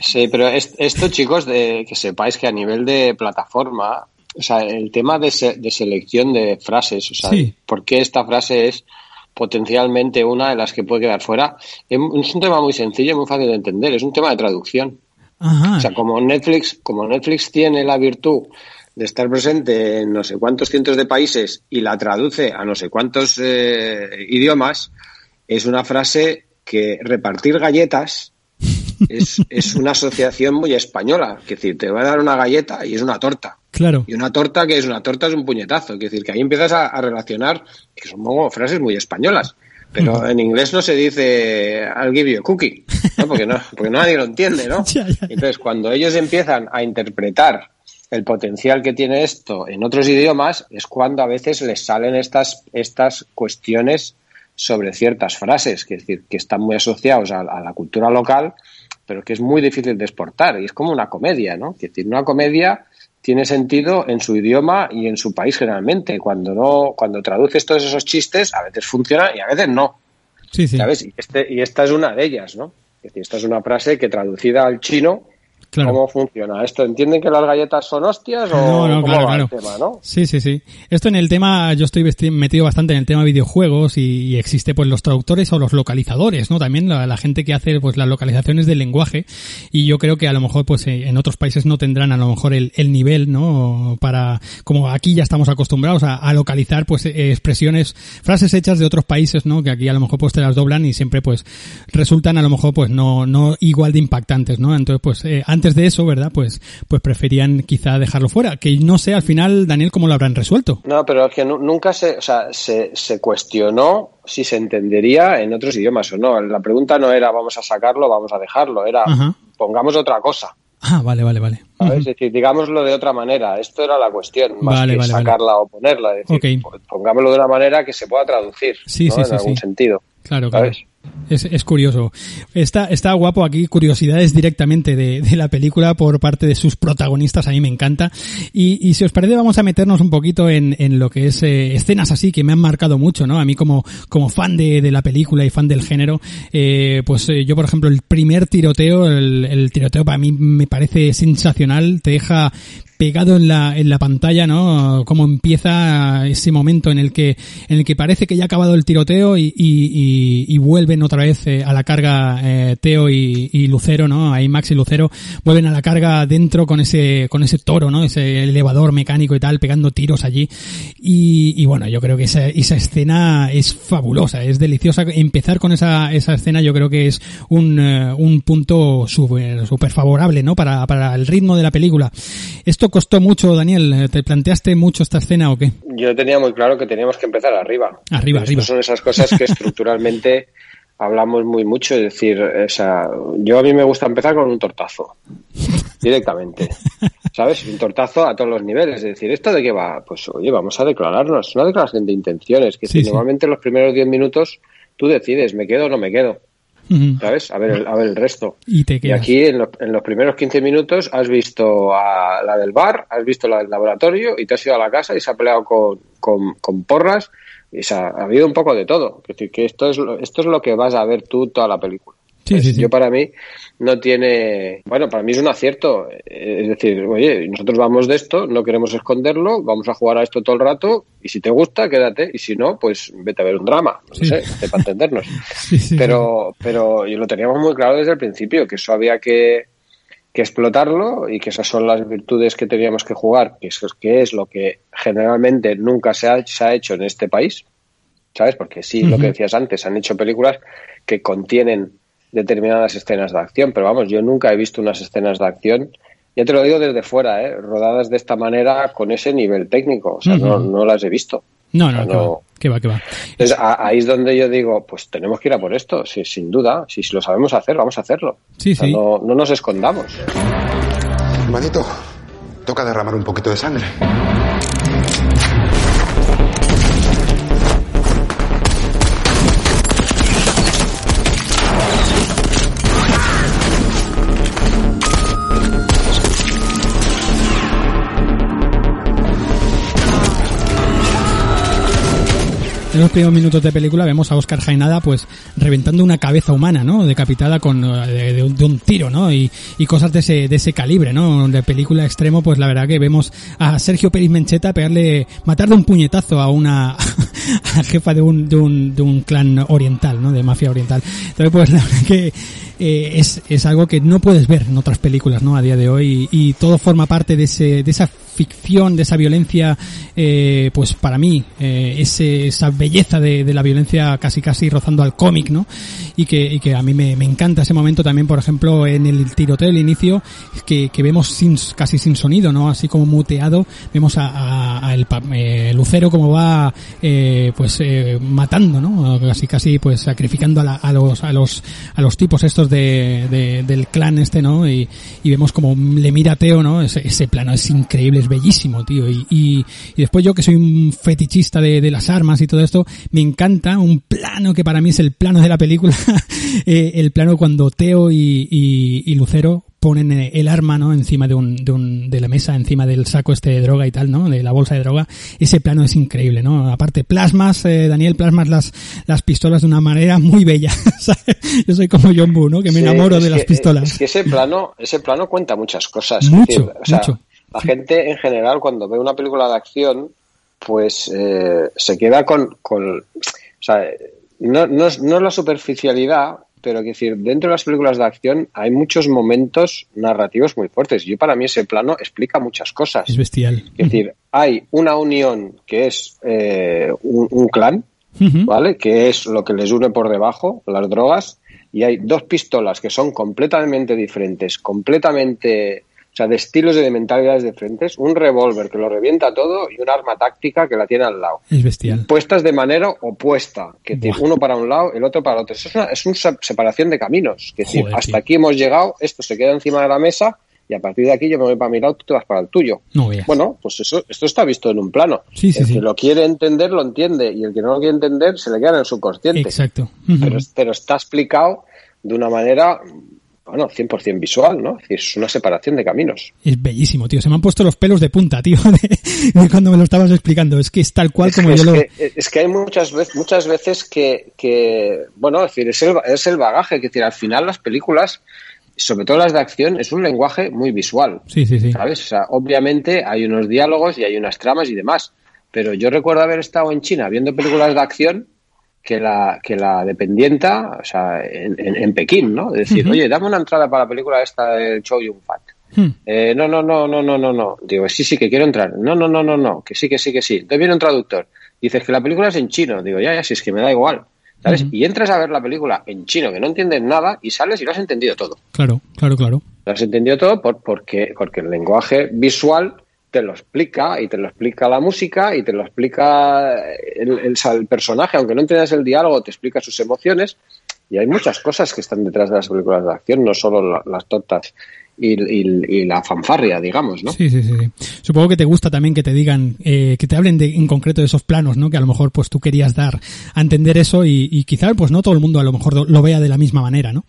Sí, pero esto, chicos, de que sepáis que a nivel de plataforma, o sea, el tema de, se, de selección de frases, o sea, sí. ¿por qué esta frase es potencialmente una de las que puede quedar fuera? Es un tema muy sencillo y muy fácil de entender, es un tema de traducción. Ajá. O sea, como Netflix, como Netflix tiene la virtud de estar presente en no sé cuántos cientos de países y la traduce a no sé cuántos eh, idiomas, es una frase que repartir galletas es, es una asociación muy española. Es decir, te va a dar una galleta y es una torta. Claro. Y una torta que es una torta es un puñetazo. Es decir, que ahí empiezas a, a relacionar, que son como frases muy españolas. Pero en inglés no se dice I'll give you a cookie, ¿no? Porque, no, porque nadie lo entiende, ¿no? Entonces, cuando ellos empiezan a interpretar el potencial que tiene esto en otros idiomas, es cuando a veces les salen estas, estas cuestiones sobre ciertas frases, que es decir, que están muy asociados a, a la cultura local, pero que es muy difícil de exportar. Y es como una comedia, ¿no? Es decir, una comedia tiene sentido en su idioma y en su país generalmente. Cuando no, cuando traduces todos esos chistes, a veces funciona y a veces no. Sí, sí. ¿Sabes? Y, este, y esta es una de ellas, ¿no? Es decir, esta es una frase que traducida al chino, Claro. ¿cómo funciona? ¿Esto entienden que las galletas son hostias o No, no, cómo claro, va el tema, no? Sí, sí, sí. Esto en el tema, yo estoy metido bastante en el tema videojuegos y, y existe pues los traductores o los localizadores, ¿no? También la, la gente que hace pues las localizaciones del lenguaje y yo creo que a lo mejor pues eh, en otros países no tendrán a lo mejor el, el nivel, ¿no? Para, como aquí ya estamos acostumbrados a, a localizar pues eh, expresiones, frases hechas de otros países, ¿no? Que aquí a lo mejor pues te las doblan y siempre pues resultan a lo mejor pues no, no igual de impactantes, ¿no? Entonces pues eh, antes de eso, ¿verdad? Pues, pues preferían quizá dejarlo fuera. Que no sé al final, Daniel, cómo lo habrán resuelto. No, pero es que nu- nunca se, o sea, se, se cuestionó si se entendería en otros idiomas o no. La pregunta no era vamos a sacarlo, vamos a dejarlo, era Ajá. pongamos otra cosa. Ah, vale, vale, vale. ¿sabes? Es decir, digámoslo de otra manera. Esto era la cuestión, más Vale, que vale, vale. sacarla o ponerla. Es decir, Ok. pongámoslo de una manera que se pueda traducir Sí, ¿no? sí, en sí, algún sí. sentido. Claro, claro. Es, es curioso. Está, está guapo aquí, curiosidades directamente de, de la película por parte de sus protagonistas, a mí me encanta. Y, y si os parece, vamos a meternos un poquito en, en lo que es eh, escenas así que me han marcado mucho, ¿no? A mí como, como fan de, de la película y fan del género, eh, pues eh, yo, por ejemplo, el primer tiroteo, el, el tiroteo para mí me parece sensacional, te deja pegado en la, en la pantalla, ¿no? Cómo empieza ese momento en el que, en el que parece que ya ha acabado el tiroteo y, y, y- vuelven otra vez eh, a la carga eh, Teo y, Lucero, ¿no? Ahí Max y Lucero vuelven a la carga dentro con ese, con ese toro, ¿no? Ese elevador mecánico y tal, pegando tiros allí. Y, bueno, yo creo que esa, esa escena es fabulosa, es deliciosa. Empezar con esa, esa escena yo creo que es un, eh, un punto súper favorable, ¿no? Para, para el ritmo de la película. Esto costó mucho, Daniel. ¿Te planteaste mucho esta escena o qué? Yo tenía muy claro que teníamos que empezar arriba. Arriba, arriba. son esas cosas que estructuralmente hablamos muy mucho. Es decir, o sea, yo a mí me gusta empezar con un tortazo. Directamente. ¿Sabes? Un tortazo a todos los niveles. Es decir, ¿esto de qué va? Pues oye, vamos a declararnos. Es una declaración de intenciones. Que Sí, si sí. normalmente los primeros 10 minutos tú decides, ¿me quedo o no me quedo? ¿Sabes? A ver, el- a ver el resto. Y te Y quedas. aquí en, lo- en los primeros 15 minutos has visto a la del bar, has visto la del laboratorio y te has ido a la casa y se ha peleado con, con, con porras. Y se ha, ha habido un poco de todo. Es decir, que esto es, lo, esto es lo que vas a ver tú toda la película. Sí, Pues sí, sí. Yo para mí no tiene, bueno, para mí es un acierto. Es decir, oye, nosotros vamos de esto, no queremos esconderlo, vamos a jugar a esto todo el rato y si te gusta, quédate y si no, pues vete a ver un drama, no sé, para entendernos. Pero, pero yo lo teníamos muy claro desde el principio, que eso había que, que explotarlo y que esas son las virtudes que teníamos que jugar, que eso es, que es lo que generalmente nunca se ha, se ha hecho en este país, ¿sabes? Porque sí, lo que decías antes, han hecho películas que contienen determinadas escenas de acción, pero vamos, yo nunca he visto unas escenas de acción, ya te lo digo desde fuera, ¿eh? rodadas de esta manera con ese nivel técnico, o sea, no, las he visto. No, O sea, no, que va, que va, que va. entonces, a- ahí es donde yo digo, pues tenemos que ir a por esto, sí, sin duda. Si, si lo sabemos hacer, vamos a hacerlo. Sí, O sea, sí. No, no nos escondamos. Manito, toca derramar un poquito de sangre. En los primeros minutos de película vemos a Oscar Jaenada pues reventando una cabeza humana, ¿no? Decapitada con eh, de, de un, de un tiro, ¿no? Y, y cosas de ese, de ese calibre, ¿no? De película extremo, pues la verdad que vemos a Sergio Pérez Mencheta pegarle, matar de un puñetazo a una, a jefa de un, de un, de un clan oriental, ¿no? De mafia oriental. Entonces, pues la verdad que eh, es, es algo que no puedes ver en otras películas, ¿no? A día de hoy y, todo forma parte de ese, de esa ficción, de esa violencia, eh, pues para mí, eh, ese, esa belleza de, de, la violencia casi casi rozando al cómic, ¿no? Y que, y que a mí me, me, encanta ese momento también, por ejemplo, en el tiroteo del inicio, que, que vemos sin, casi sin sonido, ¿no? Así como muteado, vemos a, a, a el eh, Lucero como va, eh, pues, eh, matando, ¿no? Casi casi, pues, sacrificando a, la, a los, a los, a los tipos estos de, de, del clan este, ¿no? Y, y vemos como le mira a Teo, ¿no? Ese, plano es increíble, es bellísimo, tío. Y, después yo que soy un fetichista de, las armas y todo esto, me encanta un plano que para mí es el plano de la película, eh, el plano cuando Teo y Lucero ponen el arma, ¿no? Encima de un, de un, de la mesa, encima del saco este de droga y tal, ¿no? De la bolsa de droga. Ese plano es increíble, ¿no? Aparte, plasmas, eh, Daniel, plasmas las, las pistolas de una manera muy bella. Yo soy como John Boo, ¿no? Que me sí, enamoro de que, las pistolas. Es que ese plano, ese plano cuenta muchas cosas. Mucho, decir, o sea, mucho. La gente en general cuando ve una película de acción, pues eh, se queda con, con o sea, no, no, no es la superficialidad, pero que decir, dentro de las películas de acción hay muchos momentos narrativos muy fuertes. Yo para mí ese plano explica muchas cosas. Es bestial. Es decir, hay una unión que es eh, un, un, clan, uh -huh. ¿vale? Que es lo que les une por debajo, las drogas, y hay dos pistolas que son completamente diferentes, completamente o sea, de estilos y de mentalidades diferentes, un revólver que lo revienta todo y un arma táctica que la tiene al lado. Es bestial. Puestas de manera opuesta, que tiene uno para un lado, el otro para el otro. Es una, es una separación de caminos. Que decir, hasta aquí hemos llegado, esto se queda encima de la mesa y a partir de aquí yo me voy para mi lado, tú te vas para el tuyo. No. Bueno, pues eso, esto está visto en un plano. Sí, sí, el sí. que lo quiere entender, lo entiende, y el que no lo quiere entender, se le queda en el subconsciente. Exacto. Uh -huh. pero, pero está explicado de una manera bueno, 100% visual, ¿no? Es, una separación de caminos. Es bellísimo, tío. Se me han puesto los pelos de punta, tío, de, de cuando me lo estabas explicando. Es que es tal cual es como que, yo es lo... Que, es que hay muchas veces, muchas veces que, que bueno, es decir, es el, es el bagaje. Es decir, al final las películas, sobre todo las de acción, es un lenguaje muy visual. Sí, sí, sí. ¿Sabes? O sea, obviamente hay unos diálogos y hay unas tramas y demás. Pero yo recuerdo haber estado en China viendo películas de acción que la, que la dependienta, o sea, en, en, en Pekín, ¿no? Decir, uh -huh. oye, dame una entrada para la película esta del Chow Yun Fat. Uh -huh. eh, no, no, no, no, no, no, no. Digo, sí, sí, que quiero entrar. No, no, no, no, no, que sí, que sí, que sí. Entonces viene un traductor. Dices que la película es en chino. Digo, ya, ya, si es que me da igual. ¿Sabes? Uh -huh. Y entras a ver la película en chino, que no entiendes nada, y sales y lo has entendido todo. Claro, claro, claro. Lo has entendido todo por, porque, porque el lenguaje visual te lo explica y te lo explica la música y te lo explica el, personaje, aunque no entiendas el diálogo, te explica sus emociones. Y hay muchas cosas que están detrás de las películas de acción, no solo la, las tortas y, y, y, la fanfarria, digamos, ¿no? Sí, sí, sí. Supongo que te gusta también que te digan, eh, que te hablen de, en concreto de esos planos, ¿no? Que a lo mejor pues tú querías dar a entender eso y, y quizá pues no todo el mundo a lo mejor lo vea de la misma manera, ¿no?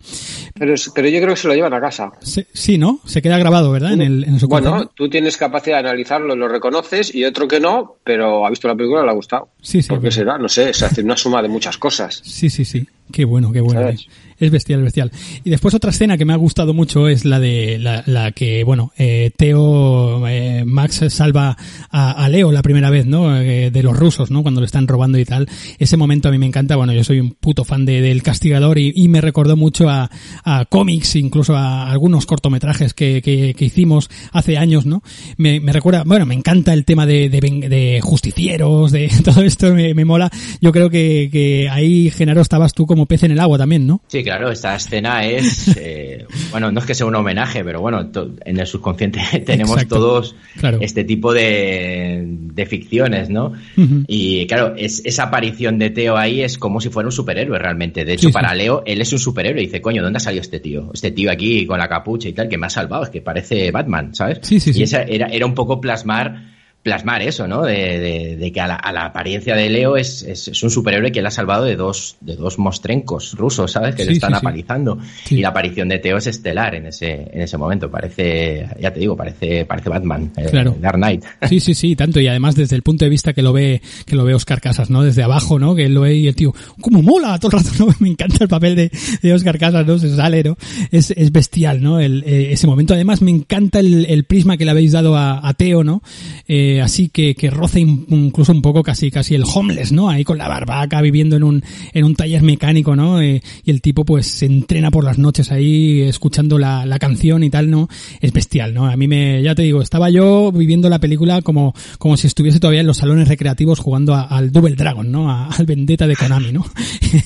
Pero, pero yo creo que se lo llevan a casa. Sí, sí ¿no? Se queda grabado, ¿verdad? En el, en bueno, tú tienes capacidad de analizarlo, lo reconoces y otro que no, pero ha visto la película y le ha gustado. Sí, sí. ¿Por qué será? No sé, se hace una suma de muchas cosas. Sí, sí, sí. Qué bueno, qué bueno. ¿Sabes? Es bestial, bestial. Y después otra escena que me ha gustado mucho es la de la, la que, bueno, eh, Teo, eh, Max salva a, a, Leo la primera vez, ¿no? Eh, de los rusos, ¿no? Cuando le están robando y tal. Ese momento a mí me encanta. Bueno, yo soy un puto fan de, del Castigador y, y me recordó mucho a, a, cómics, incluso a algunos cortometrajes que, que, que hicimos hace años, ¿no? Me, me, recuerda, bueno, me encanta el tema de, de, de justicieros, de todo esto me, me mola. Yo creo que, que ahí, Genaro, estabas tú como pez en el agua también, ¿no? Sí, claro, esta escena es, eh, bueno, no es que sea un homenaje, pero bueno, en el subconsciente tenemos Exacto. todos claro. este tipo de, de ficciones, ¿no? Uh -huh. Y claro, es, esa aparición de Teo ahí es como si fuera un superhéroe realmente. De hecho, sí, para sí. Leo, él es un superhéroe y dice, coño, ¿dónde ha salido este tío? Este tío aquí con la capucha y tal, que me ha salvado, es que parece Batman, ¿sabes? Sí, sí, y esa era, era un poco plasmar plasmar eso, ¿no? De, de, de que a la, a la, apariencia de Leo es, es, es, un superhéroe que le ha salvado de dos, de dos mostrencos rusos, ¿sabes? Que sí, le están sí, apalizando. Sí. Y la aparición de Teo es estelar en ese, en ese momento. Parece, ya te digo, parece, parece Batman. Eh, claro. Dark Knight. Sí, sí, sí, tanto. Y además desde el punto de vista que lo ve, que lo ve Oscar Casas, ¿no? Desde abajo, ¿no? Que él lo ve y el tío, ¿cómo mola? Todo el rato, ¿no? Me encanta el papel de, de Oscar Casas, ¿no? Se sale, ¿no? Es, es bestial, ¿no? El, eh, ese momento. Además, me encanta el, el prisma que le habéis dado a, a Teo, ¿no? Eh, así que, que roce incluso un poco casi casi el homeless, ¿no? Ahí con la barbaca viviendo en un, en un taller mecánico, ¿no? Eh, y el tipo pues se entrena por las noches ahí escuchando la, la canción y tal, ¿no? Es bestial, ¿no? A mí me, ya te digo, estaba yo viviendo la película como, como si estuviese todavía en los salones recreativos jugando al Double Dragon, ¿no? al Vendetta de Konami, ¿no?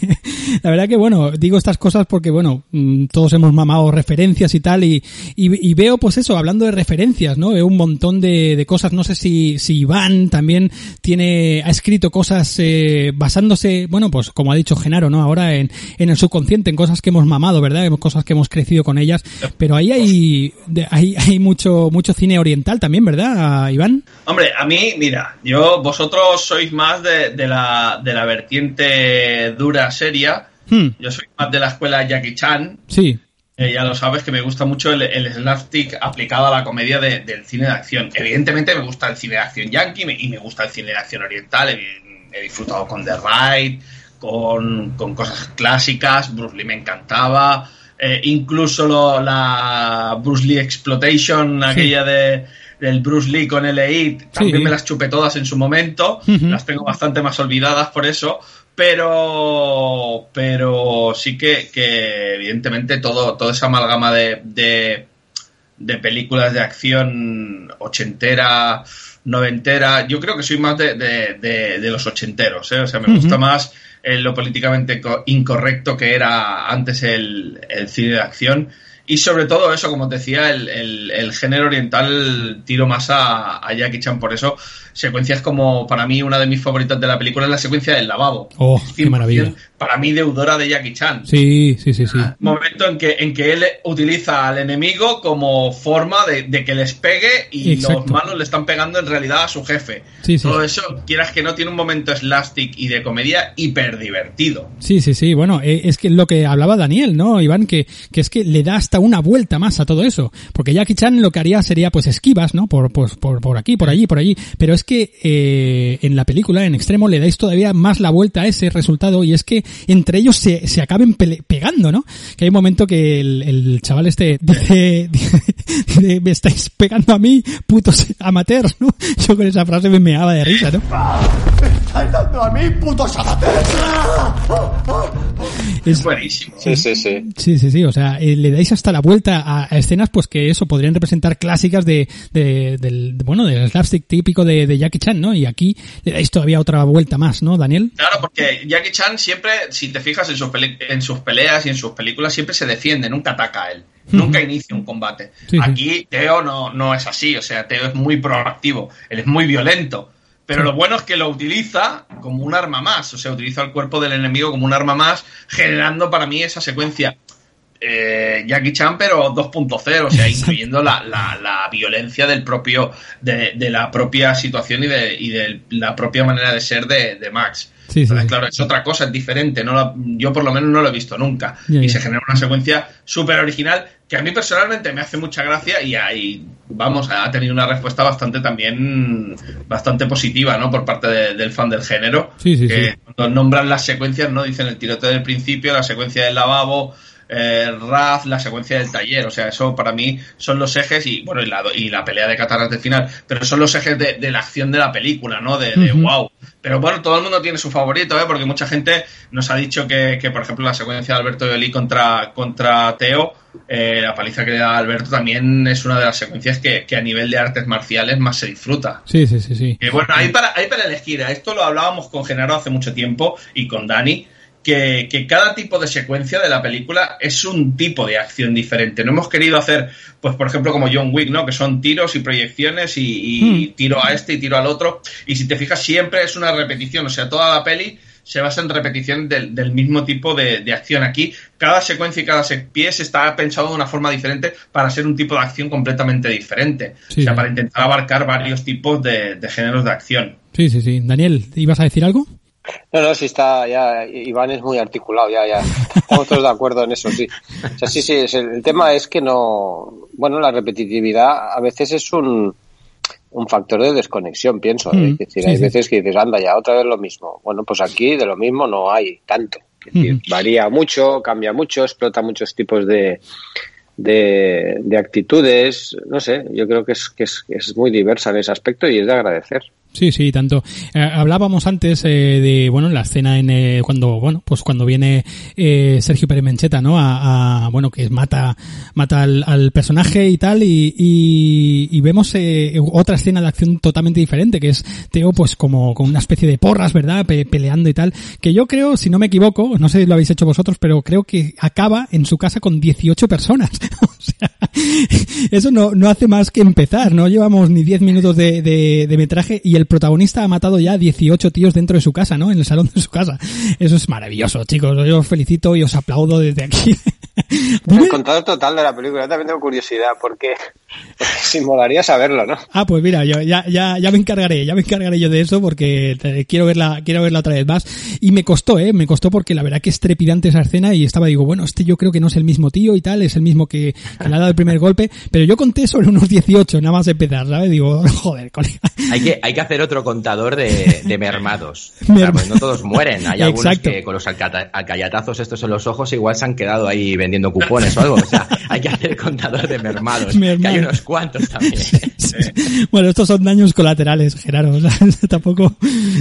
la verdad que bueno, digo estas cosas porque bueno, mm, todos hemos mamado referencias y tal y, y, veo pues eso, hablando de referencias, ¿no? Veo un montón de, de cosas, no sé si, si Iván también tiene, ha escrito cosas eh, basándose, bueno, pues como ha dicho Genaro, ¿no? Ahora en, en el subconsciente, en cosas que hemos mamado, ¿verdad? Cosas que hemos crecido con ellas, pero ahí hay, hay, hay mucho, mucho cine oriental también, ¿verdad, Iván? Hombre, a mí, mira, yo, vosotros sois más de, de la, de la vertiente dura, seria, Hmm. Yo soy más de la escuela Jackie Chan. Sí. Eh, ya lo sabes que me gusta mucho el, el slapstick aplicado a la comedia del cine de acción. Evidentemente me gusta el cine de acción yankee y me gusta el cine de acción oriental. He, disfrutado con The Ride, con, cosas clásicas. Bruce Lee me encantaba. Eh, incluso la Bruce Lee Exploitation, aquella de del Bruce Lee con el también me las chupé todas en su momento. Las tengo bastante más olvidadas por eso pero pero sí que, que evidentemente todo toda esa amalgama de, de, películas de acción ochentera noventera yo creo que soy más de, de, los ochenteros ¿eh? o sea me gusta más eh, lo políticamente incorrecto que era antes el, el cine de acción y sobre todo eso, como te decía, el, el, género oriental tiro más a, a, Jackie Chan. Por eso, secuencias como para mí una de mis favoritas de la película es la secuencia del lavabo. Oh, qué maravilla para mí deudora de Jackie Chan. Sí, sí, sí, sí. Momento en que, en que él utiliza al enemigo como forma de, que les pegue y los malos le están pegando en realidad a su jefe. Sí, Todo eso, quieras que no, tiene un momento slastic y de comedia hiper divertido. Sí, sí, sí. Bueno, eh, es que lo que hablaba Daniel, ¿no, Iván? Que, que es que le da hasta una vuelta más a todo eso. Porque Jackie Chan lo que haría sería pues esquivas, ¿no? Por, por, por, por aquí, por allí, por allí. Pero es que eh, en la película, en extremo, le dais todavía más la vuelta a ese resultado y es que entre ellos se, se acaben pegando, ¿no? Que hay un momento que el, el chaval este dice, dice, me estáis pegando a mí, putos amateurs, ¿no? Yo con esa frase me meaba de risa, ¿no? estáis dando a mí, putos amateurs! Es buenísimo. Sí, sí, sí. Sí, sí, sí. O sea, eh, le dais hasta la vuelta a, escenas, pues que eso podrían representar clásicas de, de del, bueno, del slapstick típico de, de, Jackie Chan, ¿no? Y aquí le dais todavía otra vuelta más, ¿no, Daniel? Claro, porque Jackie Chan siempre, si te fijas en sus, en sus peleas y en sus películas, siempre se defiende, nunca ataca a él. Nunca inicia un combate. Aquí Teo no, no es así, o sea, Teo es muy proactivo, él es muy violento pero lo bueno es que lo utiliza como un arma más, o sea, utiliza el cuerpo del enemigo como un arma más, generando para mí esa secuencia eh, Jackie Chan, pero 2.0, o sea, incluyendo la, la, la, violencia del propio, de, de, la propia situación y de, y de la propia manera de ser de, de Max. Sí, Claro, es otra cosa, es diferente. No yo por lo menos no lo he visto nunca. y se genera una secuencia súper original que a mí personalmente me hace mucha gracia y ahí, vamos, ha tenido una respuesta bastante también, bastante positiva, ¿no? Por parte del fan del género. que cuando nombran las secuencias, ¿no? Dicen el tiroteo del principio, la secuencia del lavabo, eh, Raz, la secuencia del taller. O sea, eso para mí son los ejes y, bueno, y la, y la pelea de Kataras del final, pero son los ejes de, la acción de la película, ¿no? De, wow. Pero bueno, todo el mundo tiene su favorito, ¿eh? Porque mucha gente nos ha dicho que, por ejemplo, la secuencia de Alberto Eli contra, contra Teo, eh, la paliza que le da Alberto también es una de las secuencias que, a nivel de artes marciales más se disfruta. Sí, sí, sí, sí. bueno, hay para, hay para elegir. Esto lo hablábamos con Genaro hace mucho tiempo y con Dani que, cada tipo de secuencia de la película es un tipo de acción diferente. No hemos querido hacer, pues por ejemplo, como John Wick, ¿no? Que son tiros y proyecciones y, hmm. tiro a este y tiro al otro. Y si te fijas, siempre es una repetición. O sea, toda la peli se basa en repetición del, mismo tipo de, acción. Aquí, cada secuencia y cada pies está pensado de una forma diferente para ser un tipo de acción completamente diferente. O sea, para intentar abarcar varios tipos de, de géneros de acción. Sí, sí, sí. Daniel, ¿ibas a decir algo? No, no, sí está, ya, Iván es muy articulado, ya, ya, estamos todos de acuerdo en eso, sí. O sea, sí, sí, el, tema es que no, bueno, la repetitividad a veces es un, un factor de desconexión, pienso. ¿eh? Mm, es decir, hay veces que dices, anda, ya otra vez lo mismo. Bueno, pues aquí de lo mismo no hay tanto. Es decir, varía mucho, cambia mucho, explota muchos tipos de, de, de actitudes, no sé, yo creo que es, que es, que es muy diversa en ese aspecto y es de agradecer. Sí, sí, tanto. Eh, hablábamos antes eh, de, bueno, la escena en eh, cuando, bueno, pues cuando viene eh, Sergio Pérez Mencheta, ¿no? A, a, bueno, que mata, mata al, al personaje y tal, y, y, y vemos eh, otra escena de acción totalmente diferente, que es Teo, pues como con una especie de porras, ¿verdad? Pe peleando y tal, que yo creo, si no me equivoco, no sé si lo habéis hecho vosotros, pero creo que acaba en su casa con 18 personas. o sea, eso no, no hace más que empezar, no llevamos ni 10 minutos de, de, de metraje y el protagonista ha matado ya 18 tíos dentro de su casa, ¿no? En el salón de su casa. Eso es maravilloso, chicos. Yo os felicito y os aplaudo desde aquí. El contador total de la película. Yo también tengo curiosidad porque, porque sí molaría saberlo, ¿no? Ah, pues mira, yo ya, ya, ya me encargaré, ya me encargaré yo de eso porque te, quiero verla, quiero verla otra vez más. Y me costó, eh, me costó porque la verdad que es trepidante esa escena y estaba, digo, bueno, este yo creo que no es el mismo tío y tal, es el mismo que, que le ha dado el primer golpe, pero yo conté sobre unos 18, nada más empezar, ¿sabes? Digo, joder, colega. Hay que, hay que hacer otro contador de, de mermados. Pues no todos mueren. Hay algunos Exacto. que con los alcayatazos estos en los ojos igual se han quedado ahí vendiendo cupones o algo. O sea, hay que hacer contador de mermados. Mermado. Que hay unos cuantos también. bueno, estos son daños colaterales, Gerardo. O sea, tampoco.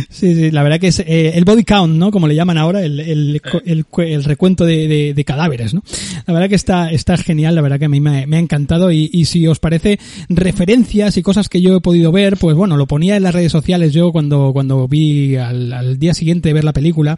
Sí, sí, la verdad que es eh, el body count, ¿no? Como le llaman ahora, el, el, el, el recuento de, de, de, cadáveres, ¿no? La verdad que está, está genial, la verdad que a mí me, me ha encantado. Y, y, si os parece, referencias y cosas que yo he podido ver, pues bueno, lo ponía en las redes sociales yo cuando, cuando vi al, al día siguiente ver la película,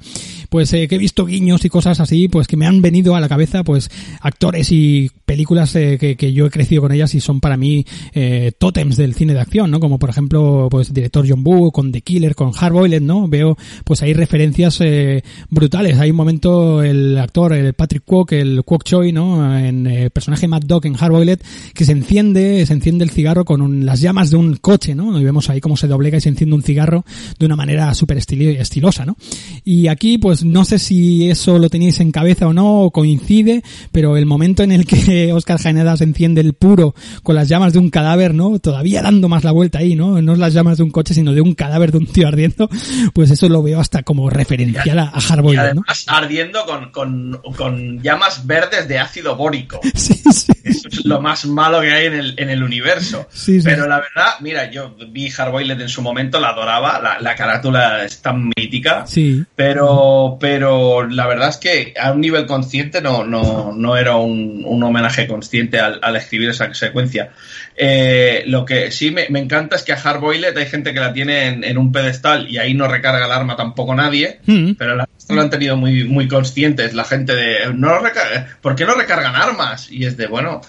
pues eh, que he visto guiños y cosas así, pues que me han venido a la cabeza, pues actores y películas eh, que, que, yo he crecido con ellas y son para mí eh, tótems del cine de acción, ¿no? Como por ejemplo, pues director John Woo, con The Killer, con Hardboiled, ¿no? Veo, pues hay referencias eh, brutales. Hay un momento el actor, el Patrick Kwok, el Kwok Choi, ¿no? En el eh, personaje Mad Dog en Hardboiled, que se enciende, se enciende el cigarro con un, las llamas de un coche, ¿no? Y vemos ahí cómo se doblega y se enciende un cigarro de una manera súper estilosa, ¿no? Y aquí, pues no sé si eso lo tenéis en cabeza o no, o coincide, pero el momento en el que Oscar Jaenada se enciende el puro con las llamas de un cadáver, ¿no? Todavía dando más la vuelta ahí, ¿no? No las llamas de un coche, sino de un cadáver de un tío ardiendo, pues eso lo veo hasta como referencial a, a ardiendo con, con, con, llamas verdes de ácido bórico. Sí, sí. Eso es lo más malo que hay en el, en el universo. Sí, Pero la verdad, mira, yo vi Hardboiled en su momento, la adoraba, la, la carátula es tan mítica, sí. pero, pero la verdad es que a un nivel consciente no, no, no era un, un homenaje consciente al, al, escribir esa secuencia. Eh, lo que sí me, me, encanta es que a Hardboiled hay gente que la tiene en, en, un pedestal y ahí no recarga el arma tampoco nadie, mm. pero la, lo han tenido muy, muy conscientes la gente de no ¿por qué no recargan armas? Y es de bueno,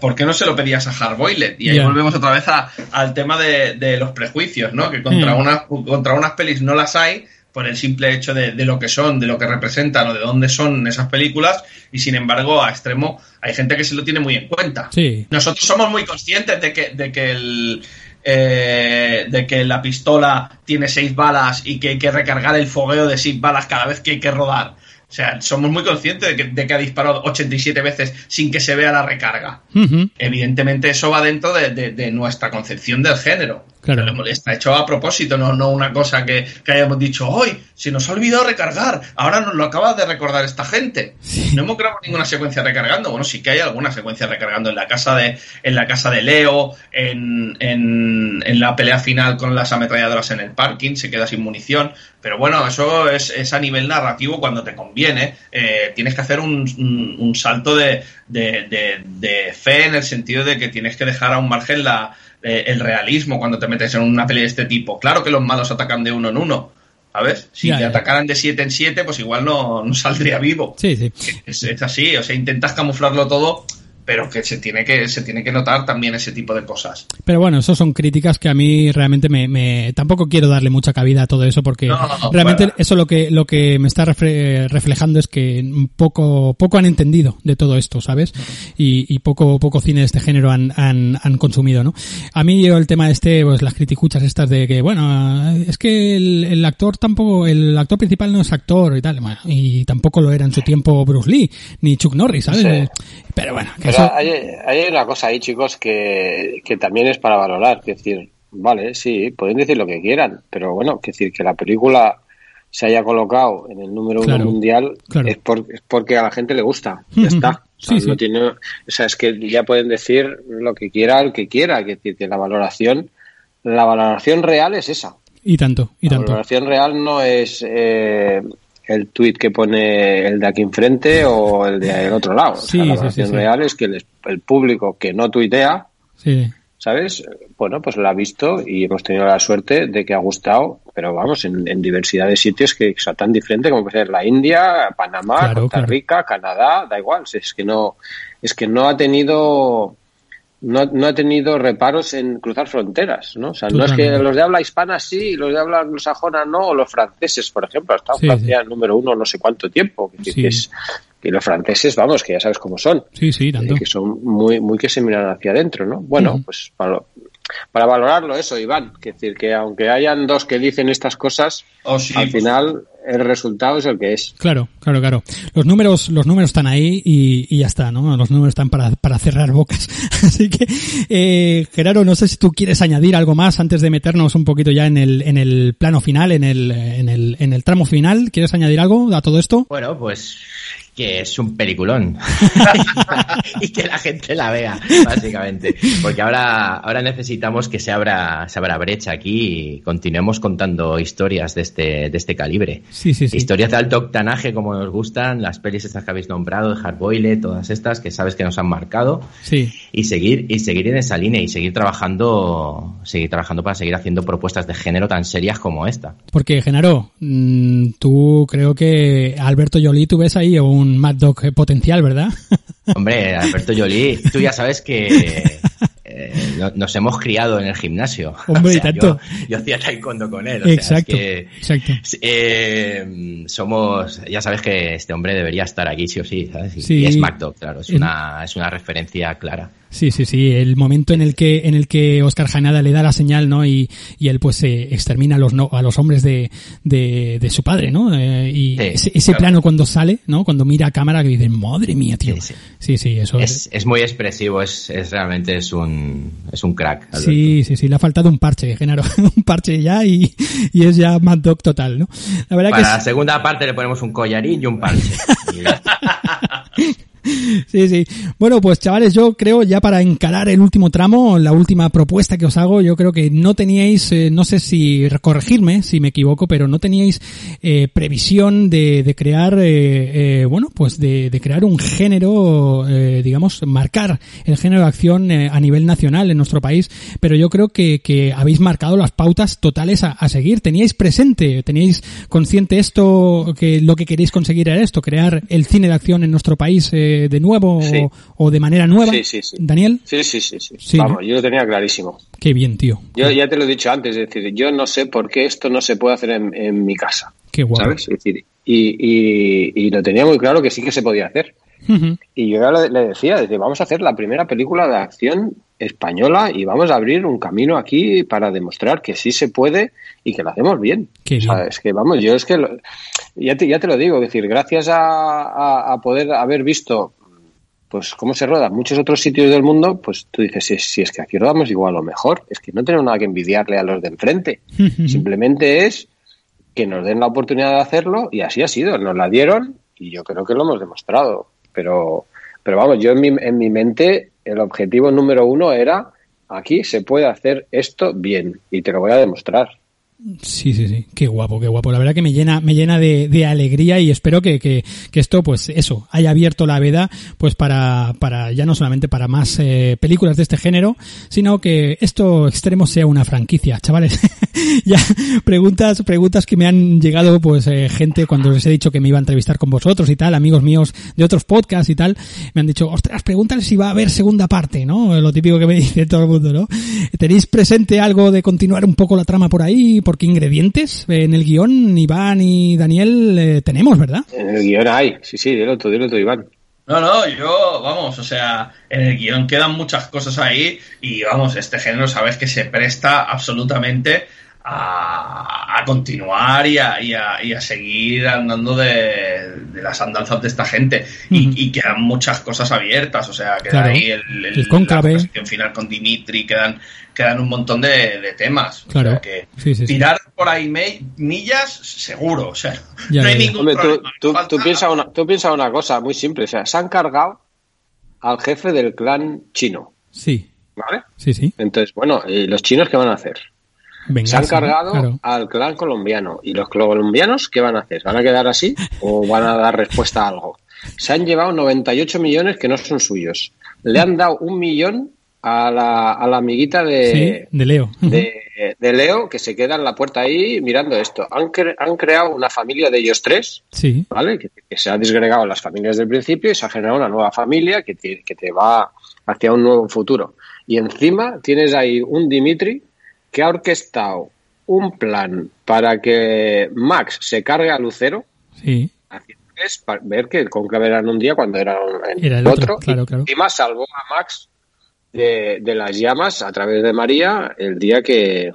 ¿por qué no se lo pedías a Hardboiled? Y ahí yeah. volvemos otra vez a, al tema de, de, los prejuicios, ¿no? Que contra, mm. unas, contra unas pelis no las hay por el simple hecho de, de, lo que son, de lo que representan o de dónde son esas películas y sin embargo a extremo hay gente que se lo tiene muy en cuenta. Sí. Nosotros somos muy conscientes de que, de que el... Eh, de que la pistola tiene seis balas y que hay que recargar el fogueo de seis balas cada vez que hay que rodar. O sea, somos muy conscientes de que, de que, ha disparado 87 veces sin que se vea la recarga. Uh -huh. Evidentemente eso va dentro de, de, de, nuestra concepción del género. Claro. Está hecho a propósito, no, no una cosa que, que, hayamos dicho, hoy se nos ha olvidado recargar, ahora nos lo acaba de recordar esta gente. Sí. No hemos grabado ninguna secuencia recargando. Bueno, sí que hay alguna secuencia recargando en la casa de, en la casa de Leo, en, en, en la pelea final con las ametralladoras en el parking, se queda sin munición. Pero bueno, eso es, es a nivel narrativo cuando te conviene. Eh, tienes que hacer un, un, un salto de, de, de, de fe en el sentido de que tienes que dejar a un margen la eh, el realismo cuando te metes en una peli de este tipo. Claro que los malos atacan de uno en uno, ¿sabes? Si ya, te ya. atacaran de siete en siete, pues igual no, no saldría vivo. Sí, sí. Es, es, así, o sea, intentas camuflarlo todo pero que se tiene que se tiene que notar también ese tipo de cosas. Pero bueno, eso son críticas que a mí realmente me, me tampoco quiero darle mucha cabida a todo eso porque no, no, realmente eso lo que lo que me está reflejando es que poco poco han entendido de todo esto, ¿sabes? Y, y poco poco cine de este género han, han, han consumido, ¿no? A mí yo el tema este pues las criticuchas estas de que bueno, es que el, el actor tampoco el actor principal no es actor y tal, bueno, y tampoco lo era en su tiempo Bruce Lee ni Chuck Norris, ¿sabes? Sí. Pero bueno, que Pero hay, hay, una cosa ahí, chicos, que, que también es para valorar. Que decir, vale, sí, pueden decir lo que quieran, pero bueno, que decir que la película se haya colocado en el número Claro, uno mundial claro. es, por- es porque a la gente le gusta. Ya está. O sea, Sí, no sí. tiene, o sea, es que ya pueden decir lo que quiera el que quiera, que, decir que la valoración, la valoración real es esa. Y tanto, y La tanto. valoración real no es eh, el tuit que pone el de aquí enfrente o el de el otro lado. O sea, Sí, la sí, sí, sí. real es que el, el público que no tuitea, Sí. ¿sabes? Bueno, pues lo ha visto y hemos tenido la suerte de que ha gustado, pero vamos, en, en diversidad de sitios que son tan diferentes como puede ser la India, Panamá, Claro, Costa claro. Rica, Canadá, da igual, es que no, es que no ha tenido no, no ha tenido reparos en cruzar fronteras, ¿no? O sea, no es que los de habla hispana sí, y los de habla anglosajona no, o los franceses, por ejemplo, ha estado Sí, Francia número uno no sé cuánto tiempo, que, Sí. que es, que los franceses, vamos, que ya sabes cómo son, Sí, sí, tanto. eh, que son muy, muy que se miran hacia adentro, ¿no? Bueno, pues para, para valorarlo eso, Iván, que decir que aunque hayan dos que dicen estas cosas, Oh, sí, al pues- final el resultado es el que es. Claro, claro, claro. Los números, los números están ahí y, y ya está, ¿no? Los números están para, para cerrar bocas. Así que, eh, Gerardo, no sé si tú quieres añadir algo más antes de meternos un poquito ya en el, en el plano final, en el, en el, en el tramo final. ¿Quieres añadir algo a todo esto? Bueno, pues que es un peliculón y que la gente la vea, básicamente. Porque ahora, ahora necesitamos que se abra, se abra brecha aquí y continuemos contando historias de este, de este calibre. Sí, sí, sí. Historias de alto octanaje como nos gustan, las pelis estas que habéis nombrado, de Hardboiled, todas estas que sabes que nos han marcado Sí. y seguir y seguir en esa línea y seguir trabajando seguir trabajando para seguir haciendo propuestas de género tan serias como esta. Porque, Genaro, mm, tú creo que Alberto Jolie tú ves ahí un Mad Dog potencial, ¿verdad? Hombre, Alberto Jolie, tú ya sabes que eh, no- nos hemos criado en el gimnasio. Hombre, y tanto. Yo, yo hacía taekwondo con él. o sea, es exacto, que, exacto. eh, somos, ya sabes que este hombre debería estar aquí sí o sí, ¿sabes? Y, Sí. y es MacDog, claro, es El- una, es una referencia clara. Sí, sí, sí. El momento en el que en el que Oscar Janada le da la señal, ¿no? Y, y él pues eh, extermina a los no, a los hombres de, de, de su padre, ¿no? Eh, y Sí, ese, ese claro. plano cuando sale, ¿no? Cuando mira a cámara que dice, madre mía, tío. Sí, Sí, sí, eso Es, es muy expresivo, es, es realmente es un, es un crack. Alberto. Sí, sí, sí, le ha faltado un parche, Genaro, un parche ya y, y es ya Mad Dog total, ¿no? La verdad Para que la segunda parte le ponemos un collarín y un parche. Sí, sí. Bueno, pues chavales, yo creo ya para encarar el último tramo, la última propuesta que os hago, yo creo que no teníais, eh, no sé si corregirme si me equivoco, pero no teníais eh, previsión de, crear, eh, eh, bueno, pues de, de crear un género, eh, digamos, marcar el género de acción eh, a nivel nacional en nuestro país, pero yo creo que, que habéis marcado las pautas totales a, a seguir. Teníais presente, teníais consciente esto, que lo que queréis conseguir era esto, crear el cine de acción en nuestro país eh, de nuevo Sí. o, o de manera nueva. Sí, sí, sí. Daniel, Sí, sí, sí, sí. Vamos, ¿no? yo lo tenía clarísimo. qué bien, tío. Yo ya te lo he dicho antes, es decir, yo no sé por qué esto no se puede hacer en, en mi casa, Qué guapo. ¿sabes? Es decir, y, y, y lo tenía muy claro que sí que se podía hacer. Y yo ya le, le decía, vamos a hacer la primera película de acción española y vamos a abrir un camino aquí para demostrar que sí se puede y que lo hacemos bien. O sea, es que vamos, yo es que lo- ya, te, ya te lo digo, es decir, gracias a, a- a poder haber visto pues cómo se roda en muchos otros sitios del mundo, pues tú dices, si, si es que aquí rodamos igual o mejor, es que no tenemos nada que envidiarle a los de enfrente. Simplemente es que nos den la oportunidad de hacerlo y así ha sido, nos la dieron y yo creo que lo hemos demostrado. Pero, pero vamos, yo en mi, en mi mente el objetivo número uno era aquí se puede hacer esto bien y te lo voy a demostrar. Sí, sí, sí. Qué guapo, qué guapo. La verdad que me llena, me llena de, de alegría y espero que, que, que esto, pues eso, haya abierto la veda, pues para, para ya no solamente para más eh, películas de este género, sino que esto extremo sea una franquicia, chavales. ya preguntas, preguntas que me han llegado, pues eh, gente cuando les he dicho que me iba a entrevistar con vosotros y tal, amigos míos de otros podcasts y tal, me han dicho, ostras, pregúntale si va a haber segunda parte, ¿no? Lo típico que me dice todo el mundo, ¿no? ¿Tenéis presente algo de continuar un poco la trama por ahí? Porque ingredientes eh, en el guion, Iván y Daniel, eh, tenemos, ¿verdad? En el guion hay, sí, sí, dilo tú, dilo tú, Iván. No, no, yo, vamos, o sea, en el guion quedan muchas cosas ahí y vamos, este género sabes que se presta absolutamente a, a continuar y a, y a- y a seguir andando de, de las andanzas de esta gente y, y, quedan muchas cosas abiertas, o sea, queda Claro. ahí el, el- El la final con Dimitri, quedan, quedan un montón de, de temas. Claro. O sea, que Sí, sí, sí. tirar por ahí me- millas, seguro, o sea, Ya, no hay ya, ya. ningún Hombre, tú, problema. tú, tú piensas una, tú piensa una cosa muy simple. O sea, se han cargado al jefe del clan chino. Sí, ¿Vale? sí, sí. Entonces, bueno, ¿y los chinos qué van a hacer? Se han cargado claro. al clan colombiano. ¿Y los colombianos qué van a hacer? ¿Van a quedar así o van a dar respuesta a algo? Se han llevado 98 millones que no son suyos. Le han dado un millón a la, a la amiguita de, Sí, de Leo. de, de Leo que se queda en la puerta ahí mirando esto. Han, cre- han creado una familia de ellos tres, Sí, ¿vale? Que, que se ha disgregado las familias del principio y se ha generado una nueva familia que te, que te va hacia un nuevo futuro. Y encima tienes ahí un Dimitri que ha orquestado un plan para que Max se cargue a Lucero, sí. es para ver que el conclave era en un día cuando era en Era el otro, claro, y encima salvó a Max de, de las llamas a través de María el día que,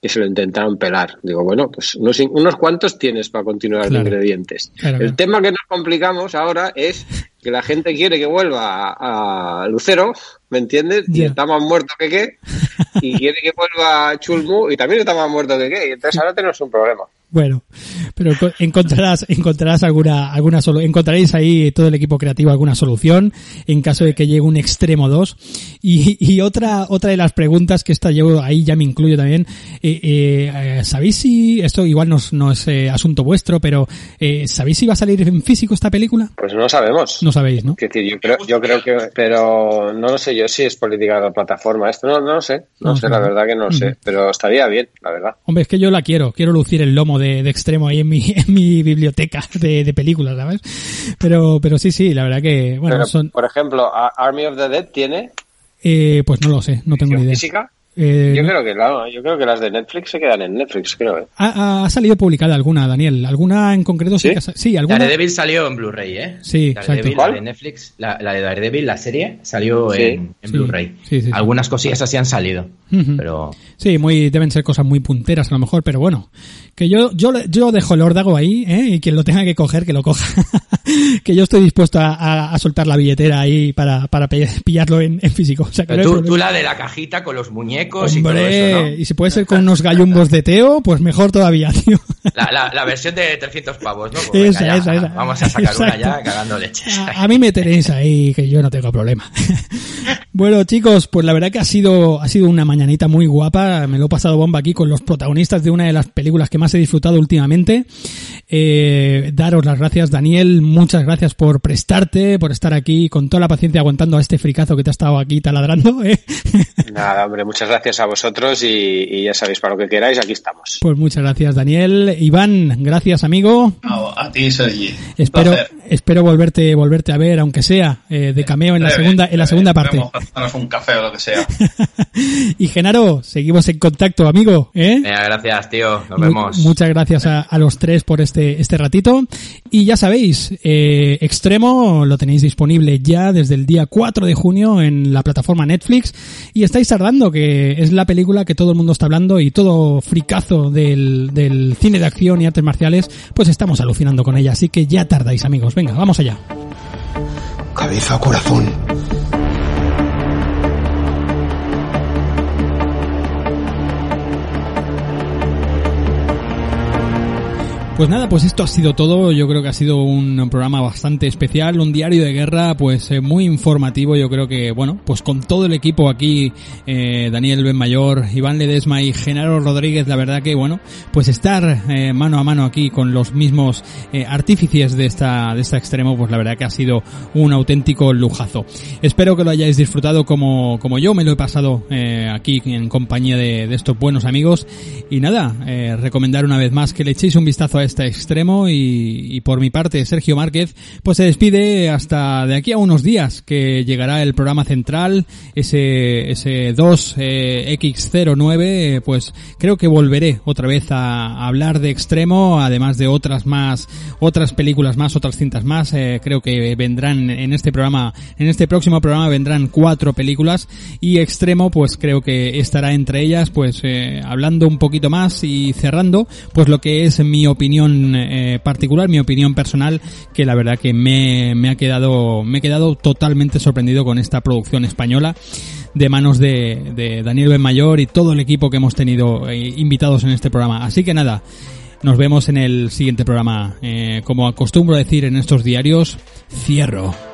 que se lo intentaron pelar. Digo, bueno, pues unos, unos cuantos tienes para continuar Claro. de ingredientes. El tema que nos complicamos ahora es que la gente quiere que vuelva a, a Lucero, ¿me entiendes? Y está más muerto que qué. Y quiere que vuelva a Chulmu y también está más muerto que qué. Y entonces ahora tenemos un problema. Bueno, pero co- encontrarás, encontrarás alguna, alguna solo, encontraréis ahí todo el equipo creativo alguna solución en caso de que llegue un extremo 2. Y, y otra, otra de las preguntas que esta yo ahí ya me incluyo también, eh, eh, ¿sabéis si, esto igual no es, no es eh, asunto vuestro, pero eh, ¿sabéis si va a salir en físico esta película? Pues no sabemos. No sabéis, ¿no? Decir, yo creo, yo creo que, pero no lo sé yo si es política de la plataforma. Esto no, no lo sé, no, No sé, la verdad que no lo sé, pero estaría bien, la verdad. Hombre, es que yo la quiero, quiero lucir el lomo de, de extremo ahí en mi, en mi biblioteca de, de películas, ¿sabes? Pero, pero sí, sí, la verdad que, bueno, pero, son, por ejemplo, Army of the Dead tiene eh, pues no lo sé, no tengo ni idea. física. Eh, Yo creo que claro, yo creo que las de Netflix se quedan en Netflix, creo. ¿eh? ha, ha salido publicada alguna, Daniel. ¿Alguna en concreto? Sí, ¿Sí? que ha sí alguna. Daredevil salió en Blu-ray, ¿eh? Sí, exacto. Daredevil, ¿Cuál? la de Netflix, la, la de Daredevil, la serie, salió Sí. en, en Sí, Blu-ray. sí, sí, sí. Algunas cosillas así han salido, Ujú. pero Sí, muy, deben ser cosas muy punteras a lo mejor, pero bueno. Que yo, yo, yo dejo el órdago ahí, ¿eh? Y quien lo tenga que coger, que lo coja. que yo estoy dispuesto a, a- a soltar la billetera ahí para, para pillarlo en, en físico. O sea, que tú, tú la de la cajita con los muñecos y todo Hombre, eso, ¿no? y si puede ser con unos gallumbos de Teo, pues mejor todavía, tío. La, la, la versión de 300 pavos, ¿no? Pues Esa, venga, ya, esa. Vamos a sacar una Exacto. ya cagando leches. A, a mí me tenéis ahí, que yo no tengo problema. bueno, chicos, pues la verdad que ha sido, ha sido una mañanita muy guapa. Me lo he pasado bomba aquí con los protagonistas de una de las películas que más he disfrutado últimamente. Eh, daros las gracias, Daniel. Muchas gracias por prestarte, por estar aquí con toda la paciencia aguantando a este fricazo que te ha estado aquí taladrando. ¿eh? Nada, hombre, muchas gracias a vosotros y, y ya sabéis, para lo que queráis, aquí estamos. Pues muchas gracias, Daniel. Iván, gracias, amigo. A, a ti, Sergi. Espero, espero volverte, volverte a ver, aunque sea eh, de cameo en la segunda, en la breve. segunda parte. Vamos a tomarnos un café o lo que sea. y Genaro, seguimos en contacto, amigo, ¿eh? Gracias, tío. Nos Mu- vemos. Muchas gracias a, a los tres por este, este ratito. Y ya sabéis, eh, Extremo lo tenéis disponible ya desde el día 4 de junio en la plataforma Netflix. Y estáis tardando, que es la película que todo el mundo está hablando y todo fricazo del, del cine de acción y artes marciales, pues estamos alucinando con ella. Así que ya tardáis, amigos. Venga, vamos allá. Cabeza, corazón. Pues nada, pues esto ha sido todo. Yo creo que ha sido un programa bastante especial, un diario de guerra, pues eh, muy informativo. Yo creo que, bueno, pues con todo el equipo aquí, eh, Daniel Benmayor, Iván Ledesma y Genaro Rodríguez, la verdad que, bueno, pues estar eh, mano a mano aquí con los mismos eh, artífices de esta, de esta extremo, pues la verdad que ha sido un auténtico lujazo. Espero que lo hayáis disfrutado como, como yo me lo he pasado aquí en compañía de, de estos buenos amigos. Y nada, recomendar una vez más que le echéis un vistazo a este extremo y, por mi parte Sergio Márquez pues se despide hasta de aquí a unos días que llegará el programa central ese ese 2 eh, X09 eh, pues creo que volveré otra vez a, a hablar de extremo además de otras más otras películas más otras cintas más eh, creo que vendrán en este programa en este próximo programa vendrán cuatro películas y extremo pues creo que estará entre ellas pues eh, hablando un poquito más y cerrando pues lo que es mi opinión opinión eh, particular, mi opinión personal, que la verdad que me, me ha quedado, me he quedado totalmente sorprendido con esta producción española de manos de, de Daniel Benmayor y todo el equipo que hemos tenido eh, invitados en este programa. Así que nada, nos vemos en el siguiente programa. Eh, como acostumbro decir en estos diarios, cierro.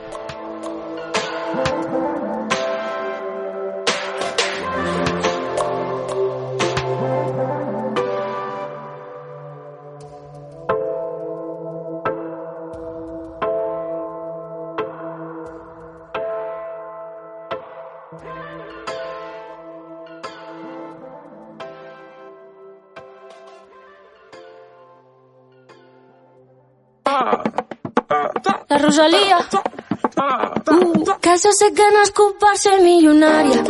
Que sé que per ser milionària.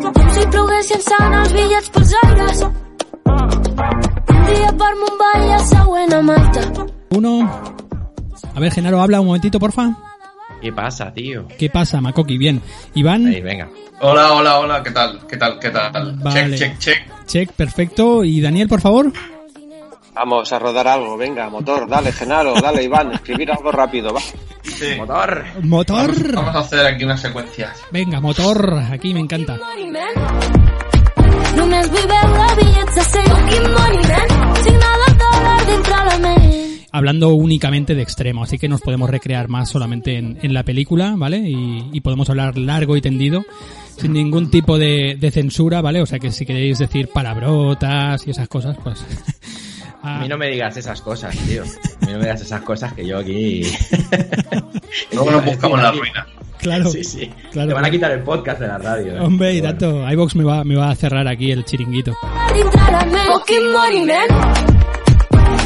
Com si ploguessin sant els bitllets pels aires. Un dia per Mumbai i el següent a Malta. Uno. A ver, Genaro, habla un momentito, porfa. ¿Qué pasa, tío? ¿Qué pasa, Makoki? Bien. Iván. Ahí, venga. Hola, hola, hola, ¿qué tal? ¿Qué tal? ¿Qué tal? Vale. Check, check, check. Check, perfecto. Y Daniel, por favor. Vamos a rodar algo, venga, motor, dale, Genaro, dale, Iván, escribir algo rápido, va. Sí. Motor. Motor. Vamos, vamos a hacer aquí unas secuencias. Venga, motor. Aquí me encanta. Només vull veure bitllets de 100. Fucking money, man. Signal el dòlar dintre la ment. Hablando únicamente de extremo, así que nos podemos recrear más solamente en, en la película, ¿vale? Y, y podemos hablar largo y tendido, sin ningún tipo de, de censura, ¿vale? O sea que si queréis decir palabrotas y esas cosas, pues... A mí no me digas esas cosas, tío. A mí no me digas esas cosas que yo aquí... Luego nos buscamos la ruina. Claro, Sí, sí. claro, Te van a quitar el podcast de la radio. ¿eh? Hombre, y bueno. tanto, iVox me va, me va a cerrar aquí el chiringuito. dintre la ment. Fucking money, man.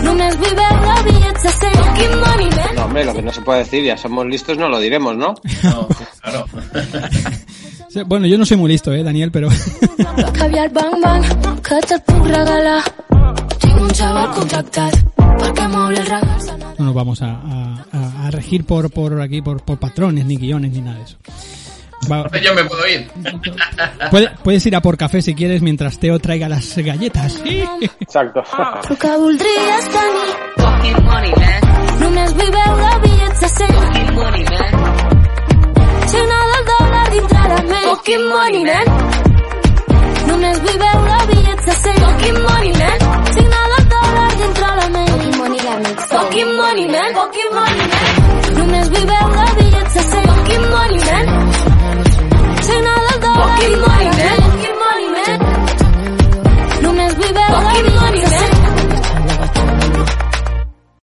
Només vull veure bitllets de 100. Fucking money, man. No, hombre, lo que no se puede decir, ya somos listos, no lo diremos, ¿no? No, claro. Sí, Bueno, yo no soy muy listo, eh, Daniel, pero... No nos vamos a, a- a- a regir por, por aquí, por, por patrones, ni guiones, ni nada de eso. Va- yo me puedo ir. puede- puedes ir a por café si quieres mientras Teo traiga las galletas. Exacto. veure més. Money, nen. Només vull veure bitllets de 100. Pokémon money, nen. Signa la dòlar dintre la ment. Pokémon money, l'amic. Pokémon money, nen. Pokémon money, nen. Només vull veure bitllets de 100. Pokémon money, nen. Signa la dòlar dintre la ment. Pokémon money, nen. Només vull veure bitllets de 100.